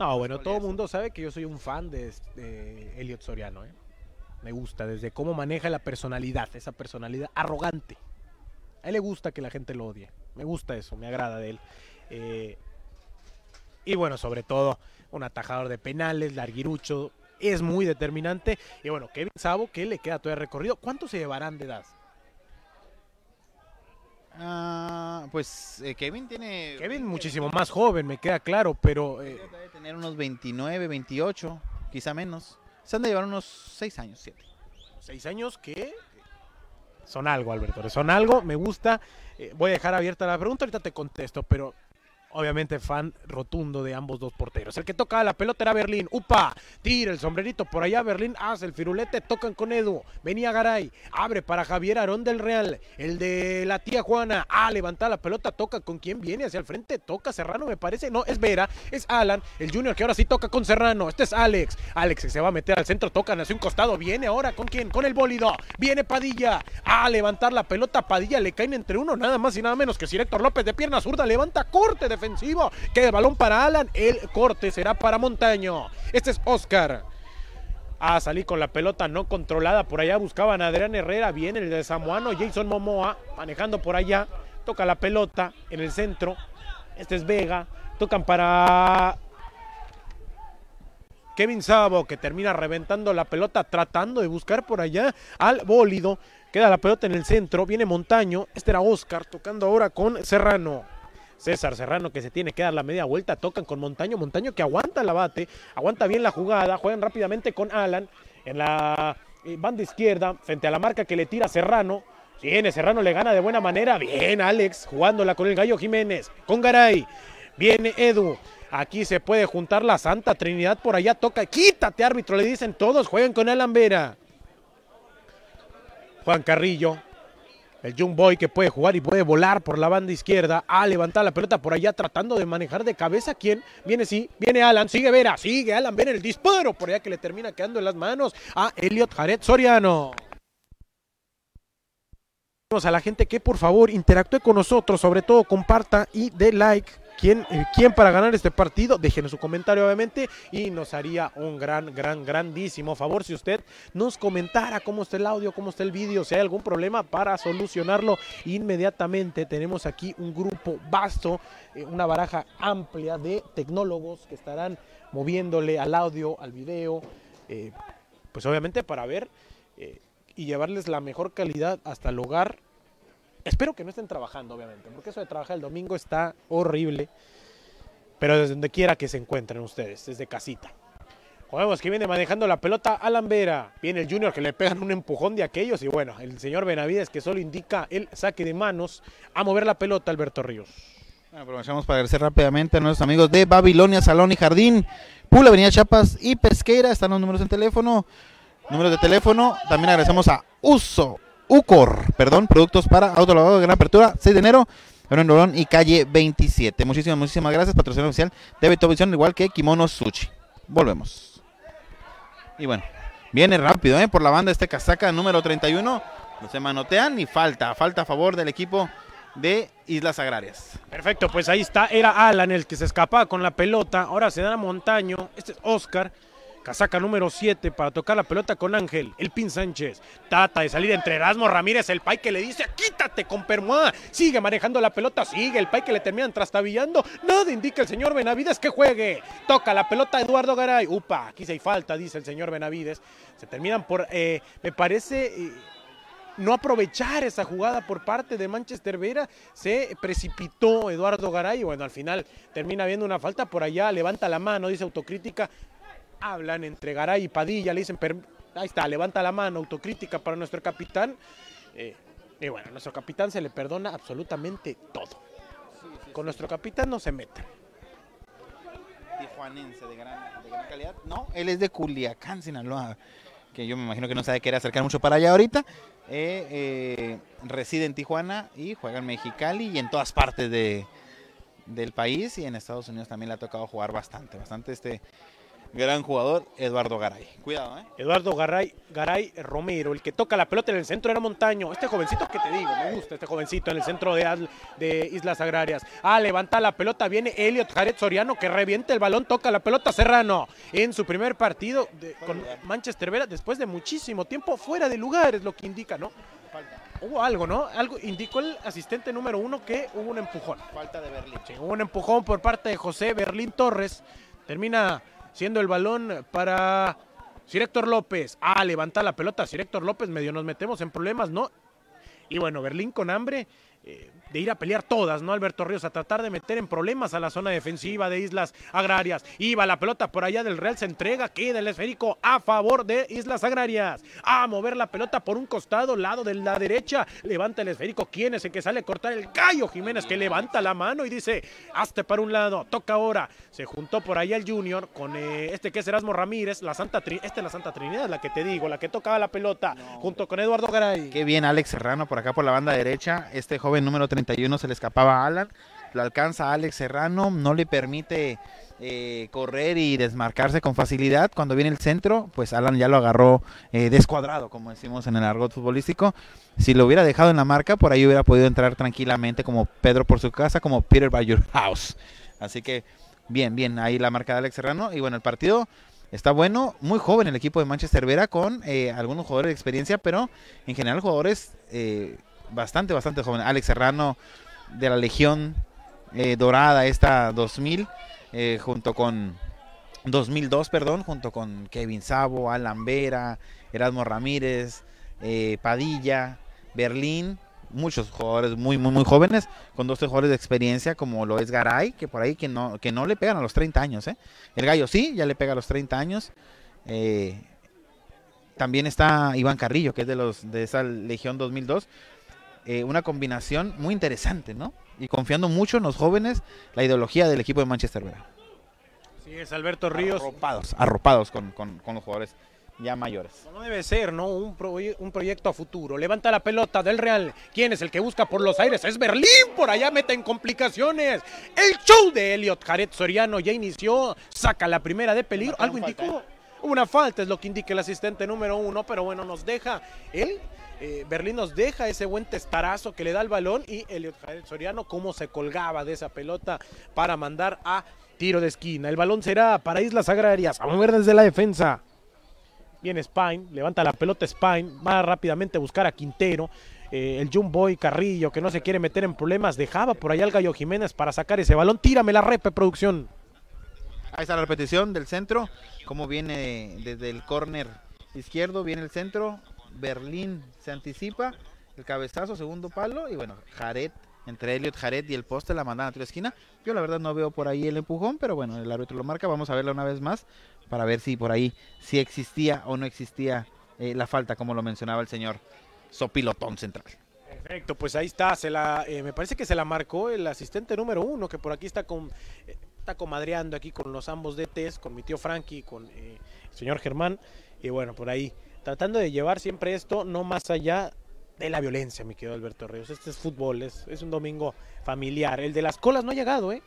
No, bueno, todo el mundo sabe que yo soy un fan de, de Elliot Soriano. ¿eh? Me gusta desde cómo maneja la personalidad, esa personalidad arrogante. A él le gusta que la gente lo odie. Me gusta eso, me agrada de él. Eh, y bueno, sobre todo, un atajador de penales, larguirucho, es muy determinante. Y bueno, Kevin Sabo, que le queda todavía recorrido. ¿Cuánto se llevarán de edad? Ah, pues eh, Kevin tiene... Kevin muchísimo más joven, me queda claro, pero... eh, Debe tener unos 29, 28, quizá menos. Se han de llevar unos 6 años, 7. seis años que son algo, Alberto. Son algo, me gusta. Eh, voy a dejar abierta la pregunta, ahorita te contesto, pero obviamente fan rotundo de ambos dos porteros. El que toca la pelota era Berlín. ¡Upa! Tira el sombrerito por allá. Berlín hace el firulete. Tocan con Edu. Venía Garay. Abre para Javier Arón del Real. El de la tía Juana. Ah, levanta la pelota. Toca con quién viene hacia el frente. Toca Serrano, me parece. No, es Vera. Es Alan. El Junior que ahora sí toca con Serrano. Este es Alex. Alex que se va a meter al centro. Tocan hacia un costado. Viene ahora con quién? Con el bólido. Viene Padilla. A levantar la pelota. Padilla le caen entre uno. Nada más y nada menos que si Héctor López de pierna zurda. Levanta corte defensivo. Queda el balón para Alan. El corte será para Montaño. Este es Oscar. A salir con la pelota no controlada. Por allá buscaban a Adrián Herrera. Viene el de Samuano. Jason Momoa manejando por allá. Toca la pelota en el centro. Este es Vega. Tocan para Kevin Sabo que termina reventando la pelota tratando de buscar por allá al bólido. Queda la pelota en el centro. Viene Montaño. Este era Oscar tocando ahora con Serrano. César Serrano que se tiene que dar la media vuelta, tocan con Montaño, Montaño que aguanta la bate, aguanta bien la jugada, juegan rápidamente con Alan en la eh, banda izquierda, frente a la marca que le tira Serrano. Viene, Serrano le gana de buena manera, bien Alex, jugándola con el Gallo Jiménez, con Garay, viene Edu, aquí se puede juntar la Santa Trinidad por allá, toca, quítate árbitro, le dicen todos, juegan con Alan Vera. Juan Carrillo, el Young Boy que puede jugar y puede volar por la banda izquierda. A levantar la pelota por allá tratando de manejar de cabeza. ¿Quién? Viene sí, viene Alan, sigue Vera, sigue Alan Vera el disparo por allá que le termina quedando en las manos a Elliot Jared Soriano. A la gente que por favor interactúe con nosotros, sobre todo comparta y dé like. ¿Quién, eh, ¿Quién para ganar este partido? Déjenos su comentario obviamente y nos haría un gran, gran, grandísimo favor si usted nos comentara cómo está el audio, cómo está el vídeo, si hay algún problema para solucionarlo inmediatamente. Tenemos aquí un grupo vasto, eh, una baraja amplia de tecnólogos que estarán moviéndole al audio, al video, eh, pues obviamente para ver y llevarles la mejor calidad hasta el hogar. Espero que no estén trabajando, obviamente, porque eso de trabajar el domingo está horrible. Pero desde donde quiera que se encuentren ustedes, desde casita. Juegos que viene manejando la pelota Alan Vera. Viene el Junior que le pegan un empujón de aquellos. Y bueno, el señor Benavides que solo indica el saque de manos a mover la pelota Alberto Ríos. Bueno, aprovechamos para agradecer rápidamente a nuestros amigos de Babilonia, Salón y Jardín, Pula, Avenida Chiapas y Pesqueira. Están los números en teléfono. Números de teléfono. También agradecemos a Uso, Ucor, perdón, productos para autolavado de gran apertura, 6 de enero. en Rolón y calle 27. Muchísimas, muchísimas gracias, patrocinador oficial de Betovisión, igual que Kimono Sushi. Volvemos. Y bueno, viene rápido, ¿eh? Por la banda este casaca número 31. No se manotean ni falta. Falta a favor del equipo de Islas Agrarias. Perfecto, pues ahí está. Era Alan el que se escapaba con la pelota. Ahora se da a Montaño. Este es Oscar. Casaca número 7 para tocar la pelota con Ángel. El Pin Sánchez. Trata de salir entre Erasmo Ramírez, el Pai que le dice: ¡Quítate! Con Permoa. Sigue manejando la pelota. Sigue el pay que le terminan trastabillando. Nada indica el señor Benavides que juegue. Toca la pelota Eduardo Garay. Upa, aquí se hay falta, dice el señor Benavides. Se terminan por, eh, me parece... Eh, no aprovechar esa jugada por parte de Manchester Vera, se precipitó Eduardo Garay bueno, al final termina viendo una falta por allá, levanta la mano, dice autocrítica, hablan entre Garay y Padilla, le dicen, ahí está, levanta la mano, autocrítica para nuestro capitán. Eh, y bueno, nuestro capitán se le perdona absolutamente todo. Con nuestro capitán no se mete. Tijuanense de gran, de gran calidad. No, él es de Culiacán, Sinaloa que yo me imagino que no sabe querer acercar mucho para allá ahorita. Eh, eh, reside en Tijuana y juega en Mexicali y en todas partes de, del país y en Estados Unidos también le ha tocado jugar bastante, bastante este Gran jugador, Eduardo Garay. Cuidado, ¿eh? Eduardo Garay, Garay Romero, el que toca la pelota en el centro era Montaño. Este jovencito que te digo, me gusta este jovencito en el centro de, de Islas Agrarias. Ah, levanta la pelota, viene Elliot Jared Soriano que reviente el balón, toca la pelota Serrano. En su primer partido con Manchester Vera, después de muchísimo tiempo fuera de lugar, es lo que indica, ¿no? Hubo algo, ¿no? Algo indicó el asistente número uno que hubo un empujón. Falta de Berlín. hubo un empujón por parte de José Berlín Torres. Termina siendo el balón para Sir Héctor López. Ah, levanta la pelota Sir Héctor López, medio nos metemos en problemas, ¿no? Y bueno, Berlín con hambre, eh, de ir a pelear todas, ¿no? Alberto Ríos, a tratar de meter en problemas a la zona defensiva de Islas Agrarias. Iba la pelota por allá del Real, se entrega, queda el esférico a favor de Islas Agrarias. A mover la pelota por un costado, lado de la derecha. Levanta el esférico. ¿Quién es el que sale a cortar el Cayo Jiménez que levanta la mano y dice, hazte para un lado, toca ahora. Se juntó por allá el Junior con eh, este que es Erasmo Ramírez, la Santa esta es la Santa Trinidad, la que te digo, la que tocaba la pelota, junto con Eduardo Garay. Qué bien Alex Serrano por acá por la banda derecha, este joven número 30 se le escapaba a Alan, lo alcanza Alex Serrano, no le permite eh, correr y desmarcarse con facilidad. Cuando viene el centro, pues Alan ya lo agarró eh, descuadrado, como decimos en el argot futbolístico. Si lo hubiera dejado en la marca, por ahí hubiera podido entrar tranquilamente como Pedro por su casa, como Peter by your house. Así que bien, bien, ahí la marca de Alex Serrano. Y bueno, el partido está bueno, muy joven el equipo de Manchester Vera con eh, algunos jugadores de experiencia, pero en general jugadores bastante, bastante joven. Alex Serrano de la Legión eh, Dorada, esta 2000, eh, junto con 2002, perdón, junto con Kevin Sabo, Alan Vera, Erasmo Ramírez, eh, Padilla, Berlín, muchos jugadores muy, muy, muy jóvenes, con dos jugadores de experiencia, como lo es Garay, que por ahí que no, que no le pegan a los 30 años. El gallo sí, ya le pega a los 30 años. también está Iván Carrillo, que es de los de esa Legión 2002, eh, una combinación muy interesante, ¿no? Y confiando mucho en los jóvenes, la ideología del equipo de Manchester Vera. Sí, es Alberto Ríos. Arropados, arropados con, los jugadores ya mayores. No debe ser, ¿no? Un, un, proyecto a futuro. Levanta la pelota del Real. ¿Quién es el que busca por los aires? Es Berlín. Por allá mete en complicaciones. El show de Elliot Jared Soriano ya inició. Saca la primera de peligro. Algo indicó. Una falta es lo que indica el asistente número uno, pero bueno, nos deja él eh, Berlín nos deja ese buen testarazo que le da el balón y Elliot Soriano cómo se colgaba de esa pelota para mandar a tiro de esquina. El balón será para Islas Agrarias. A mover desde la defensa. Viene Spine, levanta la pelota Spine, va rápidamente a buscar a Quintero. Eh, el Jumboy Carrillo, que no se quiere meter en problemas, dejaba por allá al Gallo Jiménez para sacar ese balón. Tírame la repe, producción. Ahí está la repetición del centro, como viene desde el córner izquierdo, viene el centro, Berlín se anticipa, el cabezazo, segundo palo, y bueno, Jared, entre Elliot Jared y el poste la mandan a tu esquina. Yo la verdad no veo por ahí el empujón, pero bueno, el árbitro lo marca, vamos a verlo una vez más para ver si por ahí si existía o no existía eh, la falta, como lo mencionaba el señor Sopilotón Central. Perfecto, pues ahí está, se la, eh, me parece que se la marcó el asistente número uno, que por aquí está con, eh, está comadreando aquí con los ambos DTs, con mi tío Frankie, con el señor Germán, y bueno, por ahí tratando de llevar siempre esto no más allá de la violencia, mi querido Alberto Ríos. Este es fútbol, es, es un domingo familiar. El de las colas no ha llegado, ¿eh?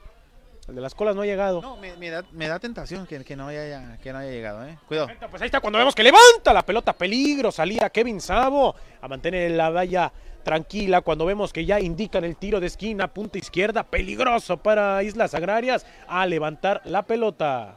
El de las colas no ha llegado. No, me, da, me da, tentación que, que, no haya, que no haya llegado, ¿eh? Cuidado. Pues ahí está cuando vemos que levanta la pelota, peligro, salía Kevin Sabo a mantener la valla tranquila. Cuando vemos que ya indican el tiro de esquina, punta izquierda, peligroso para Islas Agrarias, a levantar la pelota.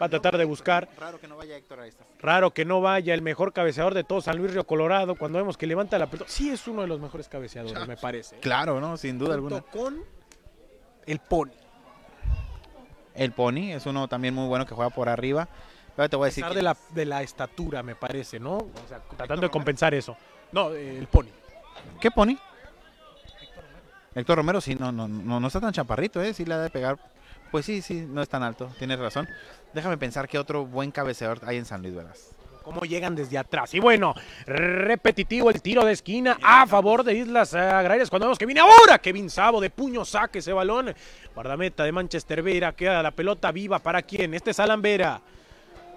va a tratar de buscar. Raro que no vaya Héctor ahí está. Raro que no vaya el mejor cabeceador de todo San Luis Río Colorado. Cuando vemos que levanta la pelota, sí es uno de los mejores cabeceadores, me parece. ¿eh? Claro, ¿no? Sin duda Junto alguna. con el Pony. El Pony es uno también muy bueno que juega por arriba. Pero te voy a pesar de la, de la estatura, me parece, ¿no? O sea, tratando de compensar eso. No, eh, el Pony. ¿Qué Pony? Héctor Romero, sí, no, no, no, no está tan chaparrito, ¿eh? Sí le ha de pegar. Pues sí, sí, no es tan alto, tienes razón. Déjame pensar qué otro buen cabeceador hay en San Luis, Vegas. cómo llegan desde atrás. Y bueno, repetitivo el tiro de esquina a favor de Islas Agrarias. Cuando vemos que viene ahora Kevin Sabo de puño saque ese balón. Guardameta de Manchester Vera. Queda la pelota viva para quién. Este es Alan Vera.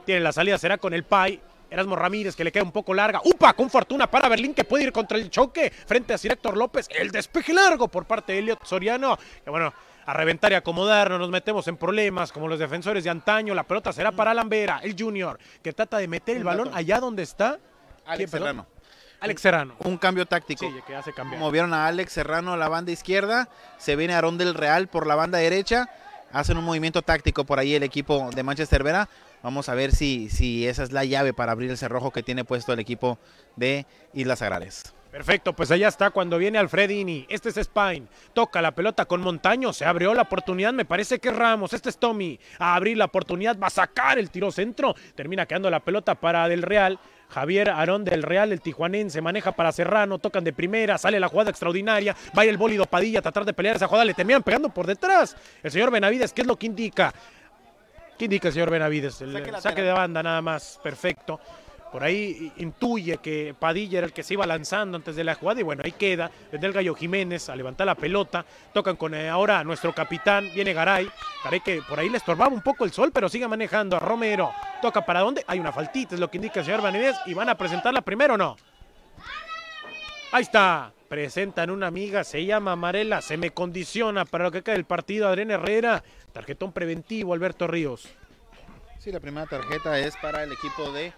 Tiene la salida, será con el Pai. Erasmo Ramírez que le queda un poco larga. ¡Upa! Con fortuna para Berlín que puede ir contra el choque frente a Sir Héctor López. El despeje largo por parte de Elliot Soriano. Que bueno, a reventar y acomodar, no nos metemos en problemas como los defensores de antaño. La pelota será para Alan Vera, el Junior, que trata de meter el Un balón allá donde está. Alex. Serrano. Alex Serrano. Un cambio táctico. Sí, que hace cambiar. Movieron a Alex Serrano a la banda izquierda. Se viene Aarón del Real por la banda derecha. Hacen un movimiento táctico por ahí el equipo de Manchester Vera. Vamos a ver si, si esa es la llave para abrir el cerrojo que tiene puesto el equipo de Islas Agrarias. Perfecto, pues allá está cuando viene Alfredini. Este es Spine. Toca la pelota con Montaño. Se abrió la oportunidad. Me parece que Ramos. Este es Tommy. A abrir la oportunidad. Va a sacar el tiro centro. Termina quedando la pelota para Del Real. Javier Arón del Real, el tijuanense, maneja para Serrano, tocan de primera, sale la jugada extraordinaria, va el bólido Padilla a tratar de pelear esa jugada, le terminan pegando por detrás. El señor Benavides, ¿qué es lo que indica? ¿Qué indica el señor Benavides? El Saque de banda nada más, perfecto. Por ahí intuye que Padilla era el que se iba lanzando antes de la jugada y bueno, ahí queda. Desde el Gallo Jiménez a levantar la pelota. Tocan con eh, ahora nuestro capitán, viene Garay. Garay que por ahí le estorbaba un poco el sol, pero sigue manejando a Romero. Toca para dónde? Hay una faltita, es lo que indica el señor Benavides. ¿Y van a presentarla primero o no? Ahí está. Presentan una amiga, se llama Amarela, se me condiciona para lo que queda del partido Adrián Herrera. Tarjetón preventivo, Alberto Ríos. Sí, la primera tarjeta es para el equipo de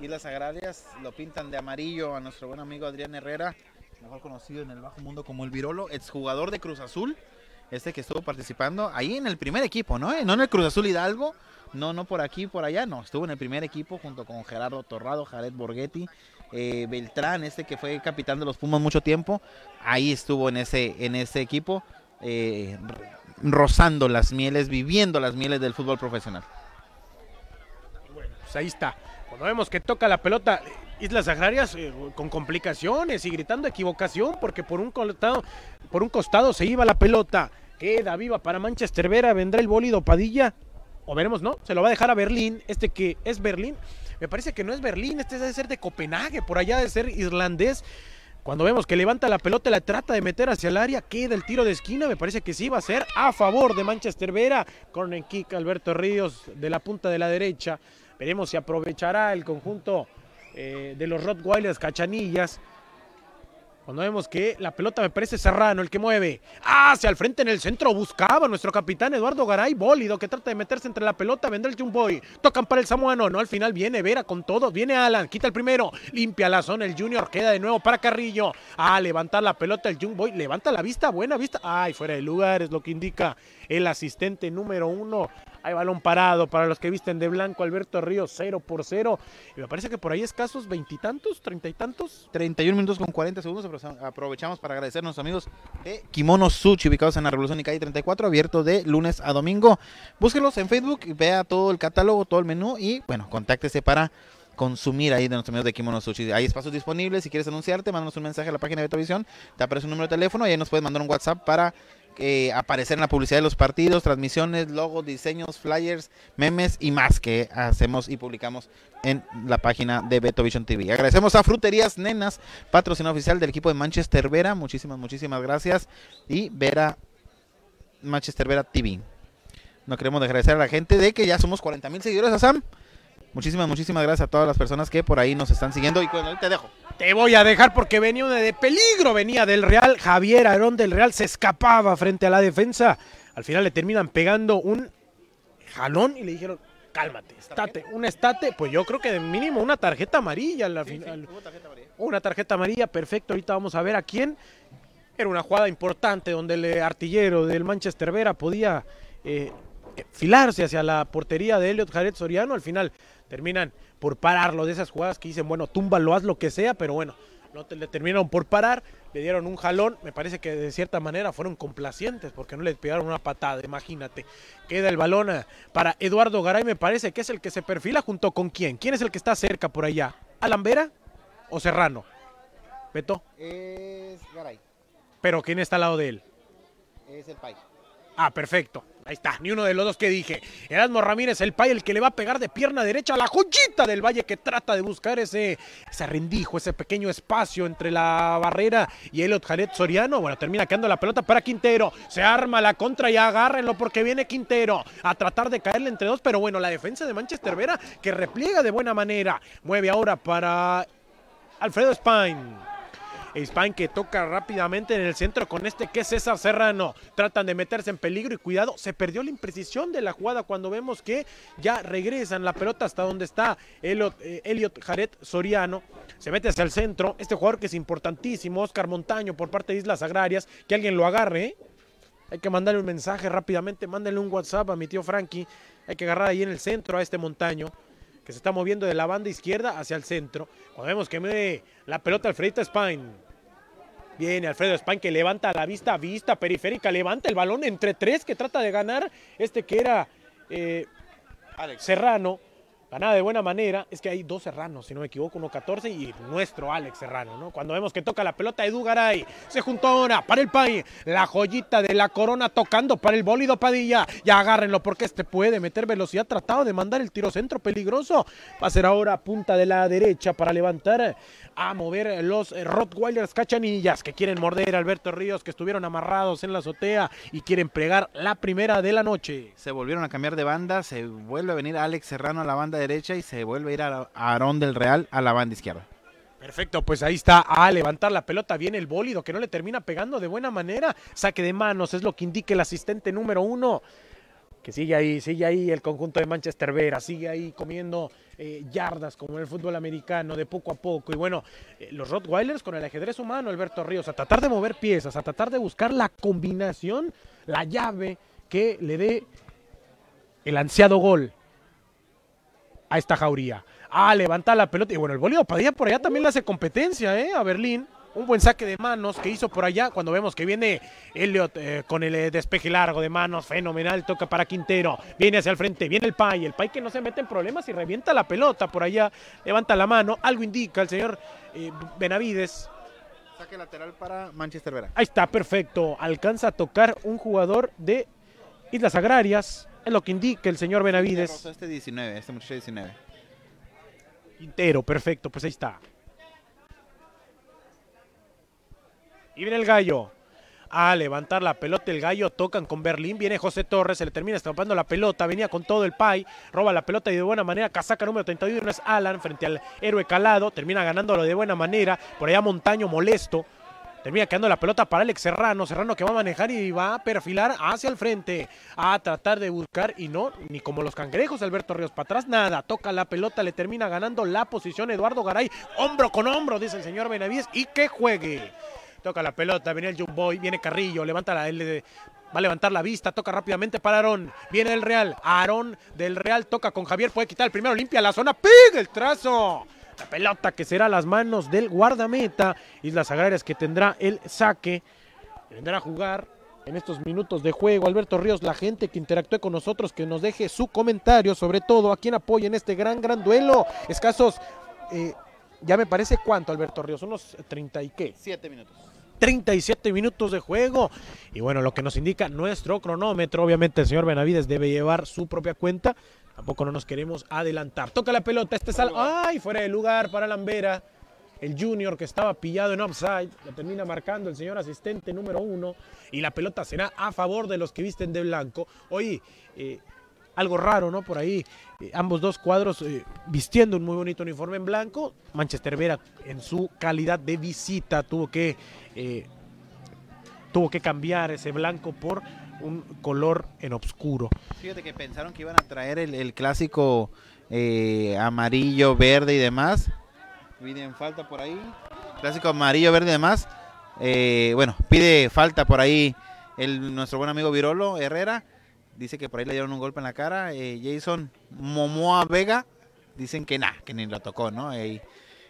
Islas Agrarias. Lo pintan de amarillo a nuestro buen amigo Adrián Herrera, mejor conocido en el bajo mundo como el Virolo, exjugador de Cruz Azul. Este que estuvo participando ahí en el primer equipo, ¿no? Eh, No en el Cruz Azul Hidalgo, no, no por aquí, por allá, no. Estuvo en el primer equipo junto con Gerardo Torrado, Jared Borghetti, eh, Beltrán, este que fue capitán de los Pumas mucho tiempo. Ahí estuvo en ese, en ese equipo, eh, rozando las mieles, viviendo las mieles del fútbol profesional. Pues ahí está. Cuando vemos que toca la pelota Islas Agrarias eh, con complicaciones y gritando equivocación porque por un costado, por un costado se iba la pelota. Queda viva para Manchester Vera, vendrá el bólido Padilla. O veremos, ¿no? Se lo va a dejar a Berlín, este que es Berlín. Me parece que no es Berlín, este debe ser de Copenhague, por allá de ser irlandés. Cuando vemos que levanta la pelota, la trata de meter hacia el área, queda el tiro de esquina, me parece que sí va a ser a favor de Manchester Vera. Corner kick Alberto Ríos de la punta de la derecha. Veremos si aprovechará el conjunto eh, de los Rottweilers Cachanillas. Cuando vemos que la pelota me parece Serrano el que mueve. Hacia el frente en el centro buscaba nuestro capitán Eduardo Garay, bólido, que trata de meterse entre la pelota. Vendrá el Jumboy. Tocan para el samuano. No, al final viene Vera con todos. Viene Alan, quita el primero. Limpia la zona el Junior. Queda de nuevo para Carrillo. A levantar la pelota el Jumboy. Levanta la vista, buena vista. Ay, fuera de lugar es lo que indica el asistente número uno. Hay balón parado para los que visten de blanco. Alberto Ríos, 0 por 0. Y me parece que por ahí escasos veintitantos, treinta y tantos. 31 minutos con 40 segundos. apro- Aprovechamos para agradecer a nuestros amigos de Kimono Sushi, ubicados en la Revolución y Calle 34, abierto de lunes a domingo. Búsquelos en Facebook, vea todo el catálogo, todo el menú y, bueno, contáctese para consumir ahí de nuestros amigos de Kimono Sushi. Hay espacios disponibles. Si quieres anunciarte, mándanos un mensaje a la página de Betavisión. Te aparece un número de teléfono y ahí nos puedes mandar un WhatsApp para eh, aparecer en la publicidad de los partidos, transmisiones, logos, diseños, flyers, memes y más que hacemos y publicamos en la página de Betovision TV. Agradecemos a Fruterías Nenas, patrocinador oficial del equipo de Manchester Vera. Muchísimas, muchísimas gracias. Y Vera, Manchester Vera TV. No queremos de agradecer a la gente de que ya somos 40 mil seguidores, Sam. Muchísimas, muchísimas gracias a todas las personas que por ahí nos están siguiendo. Y bueno, te dejo. Te voy a dejar porque venía una de peligro, venía del Real. Javier Arón del Real se escapaba frente a la defensa. Al final le terminan pegando un jalón y le dijeron, cálmate, estate, un estate. Pues yo creo que de mínimo una tarjeta amarilla al final. Una tarjeta amarilla, perfecto. Ahorita vamos a ver a quién. Era una jugada importante donde el artillero del Manchester Vera podía eh, filarse hacia la portería de Elliot Jared Soriano. Al final terminan por pararlo de esas jugadas que dicen, bueno, túmbalo, haz lo que sea, pero bueno, no te, le terminaron por parar, le dieron un jalón, me parece que de cierta manera fueron complacientes porque no le pegaron una patada, imagínate. Queda el balón eh, para Eduardo Garay, me parece que es el que se perfila junto con quién. ¿Quién es el que está cerca por allá? ¿Alambera o Serrano? Beto. Es Garay. Pero ¿quién está al lado de él? Es el Pai. Ah, perfecto. Ahí está, ni uno de los dos que dije. Erasmo Ramírez, el pay, el que le va a pegar de pierna derecha a la joyita del Valle que trata de buscar ese, ese rendijo, ese pequeño espacio entre la barrera y Elliot Jared Soriano. Bueno, termina quedando la pelota para Quintero. Se arma la contra y agárrenlo porque viene Quintero a tratar de caerle entre dos. Pero bueno, la defensa de Manchester Vera que repliega de buena manera. Mueve ahora para Alfredo Spine. Spain que toca rápidamente en el centro con este que es César Serrano. Tratan de meterse en peligro y cuidado, se perdió la imprecisión de la jugada cuando vemos que ya regresan la pelota hasta donde está Elliot, eh, Jared Soriano. Se mete hacia el centro. Este jugador que es importantísimo, Oscar Montaño por parte de Islas Agrarias. Que alguien lo agarre. ¿eh? Hay que mandarle un mensaje rápidamente. Mándenle un WhatsApp a mi tío Frankie. Hay que agarrar ahí en el centro a este Montaño que se está moviendo de la banda izquierda hacia el centro. Cuando vemos que mueve la pelota Alfredito Spain. Viene Alfredo Spain que levanta la vista, vista periférica, levanta el balón entre tres que trata de ganar. Este que era eh, Serrano ganada de buena manera, es que hay dos serranos, si no me equivoco, uno 14 y nuestro Alex Serrano, ¿no? Cuando vemos que toca la pelota Edu Garay, se juntó ahora para el país, la joyita de la corona tocando para el bólido Padilla, ya agárrenlo porque este puede meter velocidad, tratado de mandar el tiro centro peligroso, va a ser ahora punta de la derecha para levantar a mover los Rottweilers cachanillas que quieren morder a Alberto Ríos, que estuvieron amarrados en la azotea y quieren pregar la primera de la noche. Se volvieron a cambiar de banda, se vuelve a venir Alex Serrano a la banda derecha y se vuelve a ir a Aarón del Real a la banda izquierda. Perfecto, pues ahí está a levantar la pelota, viene el bólido que no le termina pegando de buena manera, saque de manos, es lo que indica el asistente número uno que sigue ahí, sigue ahí el conjunto de Manchester Vera, sigue ahí comiendo eh, yardas como en el fútbol americano de poco a poco. Y bueno, eh, los Rottweilers con el ajedrez humano, Alberto Ríos, a tratar de mover piezas, a tratar de buscar la combinación, la llave que le dé el ansiado gol a esta jauría. Ah, levanta la pelota. Y bueno, el Bolívar Padilla por allá también le hace competencia, ¿eh? A Berlín un buen saque de manos que hizo por allá cuando vemos que viene Elliot eh, con el eh, despeje largo de manos, fenomenal, toca para Quintero, viene hacia el frente, viene el Pai, el Pai que no se mete en problemas y revienta la pelota por allá, levanta la mano, algo indica el señor eh, Benavides. Saque lateral para Manchester Vera. Ahí está, perfecto, alcanza a tocar un jugador de Islas Agrarias, es lo que indica el señor Benavides. Este 19, este muchacho 19. Quintero, perfecto, pues ahí está. Y viene el gallo. A levantar la pelota, el gallo tocan con Berlín, viene José Torres, se le termina estampando la pelota, venía con todo el pay, roba la pelota y de buena manera, casaca número 31 es Alan frente al héroe calado, termina ganándolo de buena manera, por allá Montaño molesto, Termina quedando la pelota para Alex Serrano. Serrano que va a manejar y va a perfilar hacia el frente. A tratar de buscar y no, ni como los cangrejos Alberto Ríos para atrás, nada. Toca la pelota, le termina ganando la posición Eduardo Garay. Hombro con hombro, dice el señor Benavides. Y que juegue toca la pelota, viene el Jumboy, viene Carrillo, levanta la va a levantar la vista, toca rápidamente para Aarón, viene el Real, Aarón del Real toca con Javier, puede quitar el primero, limpia la zona, pega el trazo. La pelota que será las manos del guardameta, Islas Agrarias que tendrá el saque, vendrá a jugar en estos minutos de juego. Alberto Ríos, la gente que interactúe con nosotros, que nos deje su comentario, sobre todo a quien apoya en este gran, gran duelo. Escasos, eh, ya me parece cuánto, Alberto Ríos, unos 30 y qué. Siete minutos. 37 minutos de juego. Y bueno, lo que nos indica nuestro cronómetro, obviamente el señor Benavides debe llevar su propia cuenta. Tampoco no nos queremos adelantar. Toca la pelota, este sal. ¡Ay! Fuera de lugar para Lambera. El junior que estaba pillado en offside, lo termina marcando el señor asistente número uno. Y la pelota será a favor de los que visten de blanco. Oye, eh, algo raro, ¿no? Por ahí, eh, ambos dos cuadros eh, vistiendo un muy bonito uniforme en blanco. Manchester Vera, en su calidad de visita, tuvo que, eh, tuvo que cambiar ese blanco por un color en oscuro. Fíjate que pensaron que iban a traer el, clásico amarillo, verde y demás. Piden falta por ahí. Clásico amarillo, verde y demás. bueno, pide falta por ahí el, nuestro buen amigo Virolo Herrera dice que por ahí le dieron un golpe en la cara. Eh, Jason Momoa Vega, dicen que nada, que ni lo tocó, ¿no? Eh,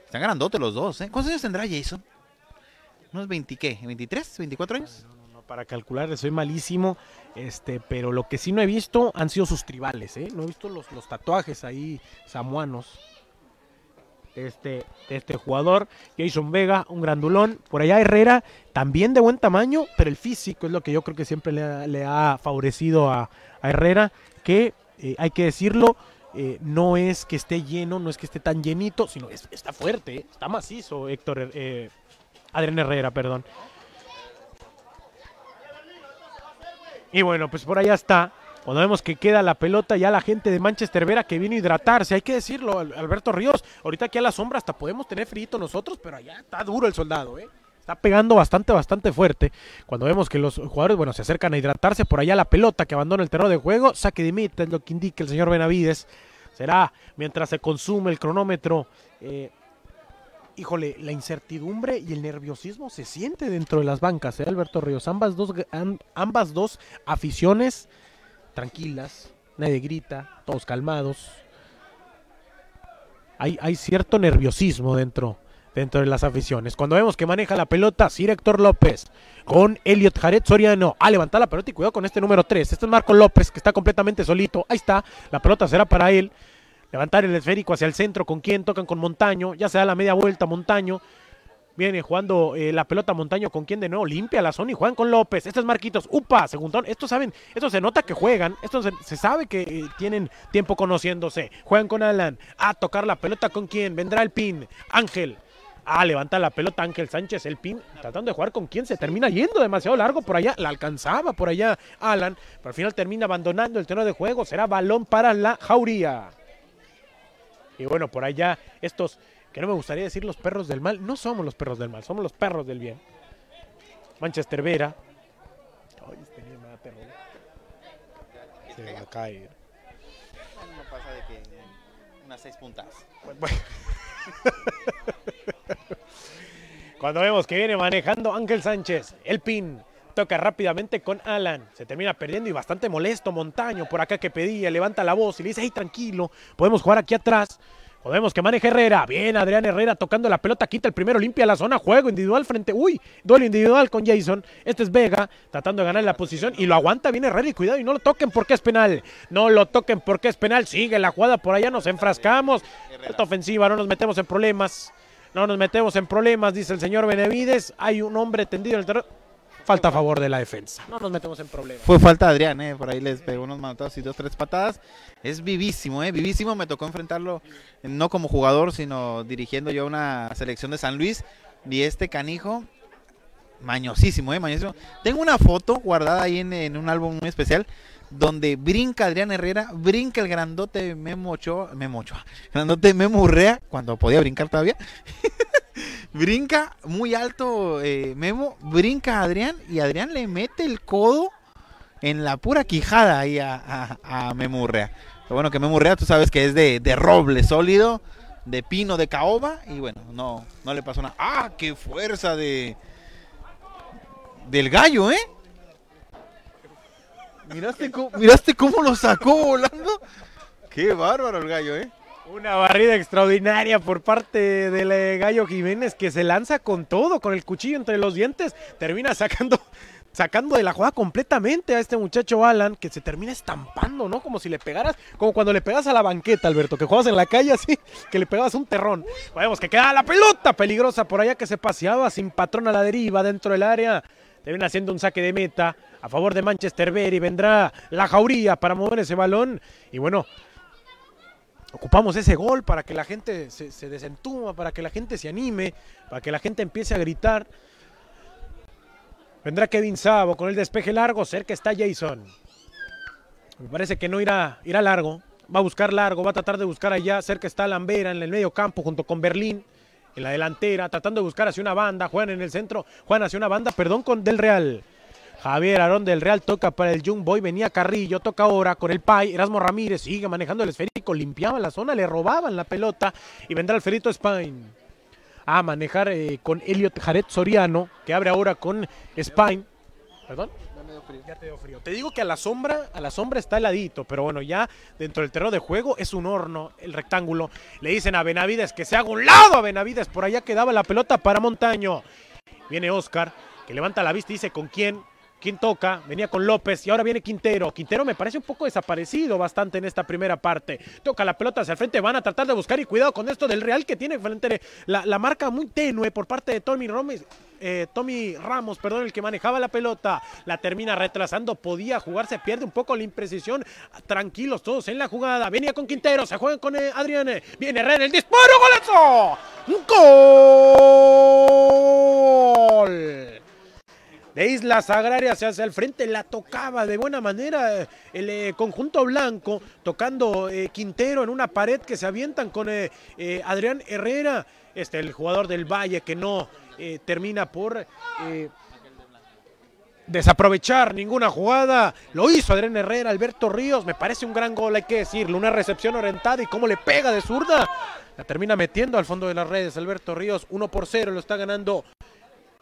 están grandotes los dos, ¿eh? ¿Cuántos años tendrá Jason? ¿Unos 20 qué? ¿23? ¿24 años? Para calcular, soy malísimo. Este, pero lo que sí no he visto han sido sus tribales, ¿eh? No he visto los, los tatuajes ahí samuanos. Este, este jugador, Jason Vega, un grandulón. Por allá Herrera, también de buen tamaño, pero el físico es lo que yo creo que siempre le ha, le favorecido a, Herrera, que eh, hay que decirlo, eh, no es que esté lleno, no es que esté tan llenito, sino es, está fuerte, ¿eh? está macizo Héctor, eh, Adrián Herrera, perdón. Y bueno, pues por allá está. Cuando vemos que queda la pelota, ya la gente de Manchester Vera que viene a hidratarse, hay que decirlo, Alberto Ríos. Ahorita aquí a la sombra hasta podemos tener frío nosotros, pero allá está duro el soldado, ¿eh? Está pegando bastante, bastante fuerte. Cuando vemos que los jugadores, bueno, se acercan a hidratarse, por allá la pelota que abandona el terreno de juego, saque de meta, es lo que indica el señor Benavides. Será mientras se consume el cronómetro. Eh, híjole, la incertidumbre y el nerviosismo se siente dentro de las bancas, ¿eh, Alberto Ríos? Ambas dos, ambas dos aficiones tranquilas, nadie grita, todos calmados. Hay, cierto nerviosismo dentro, dentro de las aficiones. Cuando vemos que maneja la pelota Sir Héctor López con Elliot Jared Soriano a levantar la pelota y cuidado con este número 3. Este es Marco López que está completamente solito. Ahí está, la pelota será para él. Levantar el esférico hacia el centro. ¿Con quién? Tocan con Montaño. Ya se da la media vuelta Montaño. Viene jugando eh, la pelota Montaño con quién de nuevo. Limpia la zona y juegan con López. Este es Marquitos. Upa, segundón. Estos saben, esto se nota que juegan. Esto se, sabe que eh, tienen tiempo conociéndose. Juegan con Alan. A tocar la pelota con quién. Vendrá el pin. Ángel. Ah, levanta la pelota Ángel Sánchez, el pin, tratando de jugar con quién se termina yendo demasiado largo por allá, la alcanzaba por allá Alan, pero al final termina abandonando el terreno de juego, será balón para la jauría. Y bueno, por allá estos, que no me gustaría decir los perros del mal, no somos los perros del mal, somos los perros del bien. Manchester Vera. Ay, este niño me da terror. Se va a caer. No pasa de que unas seis puntas. Bueno. Cuando vemos que viene manejando Ángel Sánchez, el pin toca rápidamente con Alan, se termina perdiendo y bastante molesto Montaño por acá que pedía, levanta la voz y le dice, hey tranquilo, podemos jugar aquí atrás. Podemos que maneja Herrera. Bien, Adrián Herrera tocando la pelota. Quita el primero, limpia la zona. Juego individual frente. Uy, duelo individual con Jason. Este es Vega tratando de ganar la posición y lo aguanta bien Herrera. Y cuidado, y no lo toquen porque es penal. No lo toquen porque es penal. Sigue la jugada por allá. Nos enfrascamos. Esta ofensiva, no nos metemos en problemas. No nos metemos en problemas, dice el señor Benavides. Hay un hombre tendido en el terreno. Falta a favor de la defensa. No nos metemos en problemas. Fue falta de Adrián, ¿eh? Por ahí les pegó unos manotazos y dos, tres patadas. Es vivísimo, ¿eh? Vivísimo. Me tocó enfrentarlo no como jugador, sino dirigiendo yo una selección de San Luis. Y este canijo, mañosísimo, ¿eh? Mañosísimo. Tengo una foto guardada ahí en, en un álbum muy especial donde brinca Adrián Herrera, brinca el grandote Memo Ochoa, grandote Memo Urrea, cuando podía brincar todavía. brinca muy alto eh, Memo, brinca Adrián y Adrián le mete el codo en la pura quijada ahí a, a, a Memo Urrea. Pero bueno, que Memo Urrea tú sabes que es de, de roble sólido, de pino de caoba y bueno, no, no le pasó nada. ¡Ah, qué fuerza de... del gallo, eh! ¿Miraste cómo, ¿Miraste cómo lo sacó volando? Qué bárbaro el gallo, ¿eh? Una barrida extraordinaria por parte del eh, Gallo Jiménez que se lanza con todo, con el cuchillo entre los dientes. Termina sacando, sacando de la jugada completamente a este muchacho Alan que se termina estampando, ¿no? Como si le pegaras, como cuando le pegas a la banqueta, Alberto, que juegas en la calle así, que le pegabas un terrón. Vemos que queda la pelota peligrosa por allá que se paseaba sin patrón a la deriva dentro del área. Termina haciendo un saque de meta a favor de Manchester Berry. Vendrá la jauría para mover ese balón. Y bueno, ocupamos ese gol para que la gente se, se, desentuma, para que la gente se anime, para que la gente empiece a gritar. Vendrá Kevin Sabo con el despeje largo. Cerca está Jason. Me parece que no irá, irá largo. Va a buscar largo, va a tratar de buscar allá. Cerca está Lambera en el medio campo junto con Berlín en la delantera, tratando de buscar hacia una banda, juegan en el centro, juegan hacia una banda, perdón, con Del Real. Javier Arón del Real toca para el Young Boy, venía Carrillo, toca ahora con el Pai, Erasmo Ramírez sigue manejando el esférico, limpiaban la zona, le robaban la pelota y vendrá el Ferito Spine a manejar eh, con Elliot Jared Soriano, que abre ahora con Spine. ¿Perdón? Ya te dio frío. Te digo que a la sombra, a la sombra está heladito, pero bueno, ya dentro del terreno de juego es un horno, el rectángulo. Le dicen a Benavides que se haga un lado a Benavides, por allá quedaba la pelota para Montaño. Viene Oscar, que levanta la vista y dice con quién, quién toca, venía con López y ahora viene Quintero. Quintero me parece un poco desaparecido bastante en esta primera parte. Toca la pelota hacia el frente, van a tratar de buscar y cuidado con esto del Real que tiene frente la, marca muy tenue por parte de Tommy Romes. Eh, Tommy Ramos, perdón, el que manejaba la pelota, la termina retrasando, podía jugarse, pierde un poco la imprecisión, tranquilos todos en la jugada, venía con Quintero, se juegan con eh, Adrián, viene Herrera, el disparo, golazo, gol de Islas Agrarias hacia el frente, la tocaba de buena manera el eh, conjunto blanco, tocando eh, Quintero en una pared que se avientan con eh, Adrián Herrera, este, el jugador del Valle que no termina por desaprovechar ninguna jugada. Lo hizo Adrián Herrera, Alberto Ríos, me parece un gran gol, hay que decirlo, una recepción orientada y cómo le pega de zurda. La termina metiendo al fondo de las redes Alberto Ríos, 1 por 0, lo está ganando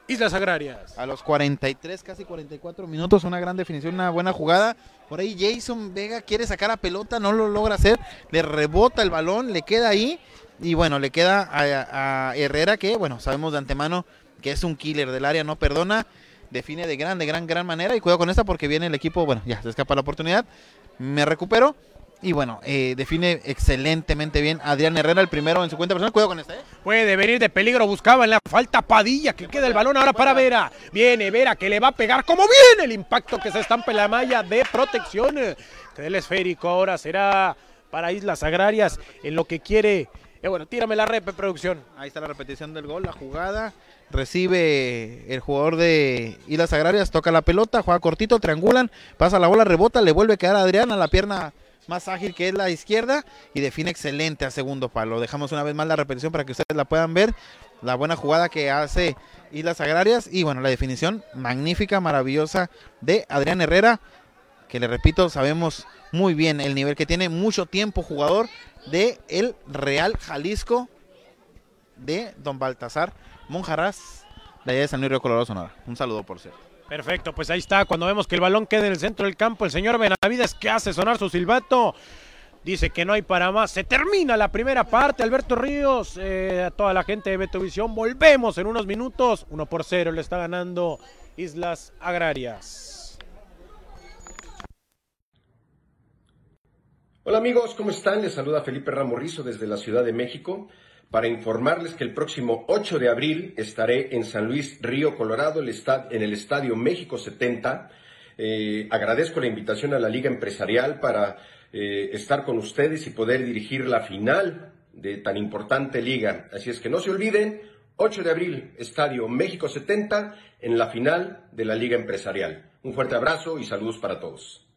Islas Agrarias. A los 43, casi 44 minutos, una gran definición, una buena jugada. Por ahí Jason Vega quiere sacar a pelota, no lo logra hacer, le rebota el balón, le queda ahí. Y bueno, le queda a, Herrera que, bueno, sabemos de antemano que es un killer del área, no perdona, define de gran, de gran, gran manera y cuidado con esta porque viene el equipo, bueno, ya se escapa la oportunidad, me recupero y bueno, eh, define excelentemente bien Adrián Herrera, el primero en su cuenta personal. Cuidado con este. ¿eh? Puede venir de peligro, buscaba en la falta Padilla, que queda el balón ahora para Vera. Viene Vera, que le va a pegar. como viene el impacto que se estampa en la malla de protección? Que el esférico ahora será para Islas Agrarias en lo que quiere. Eh, bueno, tírame la rep, producción. Ahí está la repetición del gol, la jugada. Recibe el jugador de Islas Agrarias, toca la pelota, juega cortito, triangulan, pasa la bola, rebota, le vuelve a quedar a Adrián a la pierna más ágil que es la izquierda y define excelente a segundo palo. Dejamos una vez más la repetición para que ustedes la puedan ver. La buena jugada que hace Islas Agrarias y bueno, la definición magnífica, maravillosa de Adrián Herrera, que le repito, sabemos muy bien el nivel que tiene, mucho tiempo jugador de el Real Jalisco de Don Baltasar Monjarras, de allá de San Luis Río Colorado, Sonora. Un saludo por cierto. Perfecto, pues ahí está. Cuando vemos que el balón queda en el centro del campo, el señor Benavides que hace sonar su silbato. Dice que no hay para más. Se termina la primera parte. Alberto Ríos, eh, a toda la gente de Betovisión. Volvemos en unos minutos. Uno por cero le está ganando Islas Agrarias. Hola amigos, ¿cómo están? Les saluda Felipe Ramorrizo desde la Ciudad de México para informarles que el próximo 8 de abril estaré en San Luis Río Colorado, en el Estadio México 70. Eh, agradezco la invitación a la Liga Empresarial para eh, estar con ustedes y poder dirigir la final de tan importante liga. Así es que no se olviden, 8 de abril, Estadio México 70, en la final de la Liga Empresarial. Un fuerte abrazo y saludos para todos.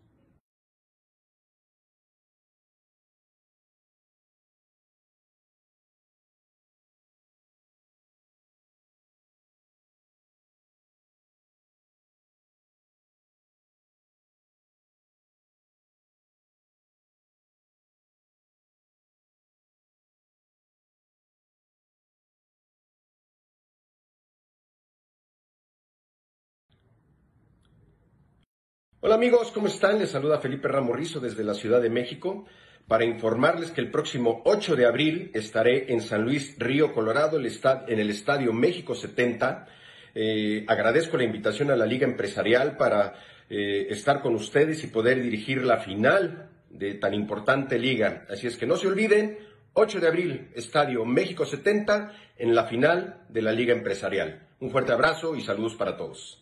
Hola amigos, ¿cómo están? Les saluda Felipe Ramorrizo desde la Ciudad de México para informarles que el próximo 8 de abril estaré en San Luis Río Colorado, en el Estadio México 70. Eh, agradezco la invitación a la Liga Empresarial para eh, estar con ustedes y poder dirigir la final de tan importante liga. Así es que no se olviden, 8 de abril, Estadio México 70, en la final de la Liga Empresarial. Un fuerte abrazo y saludos para todos.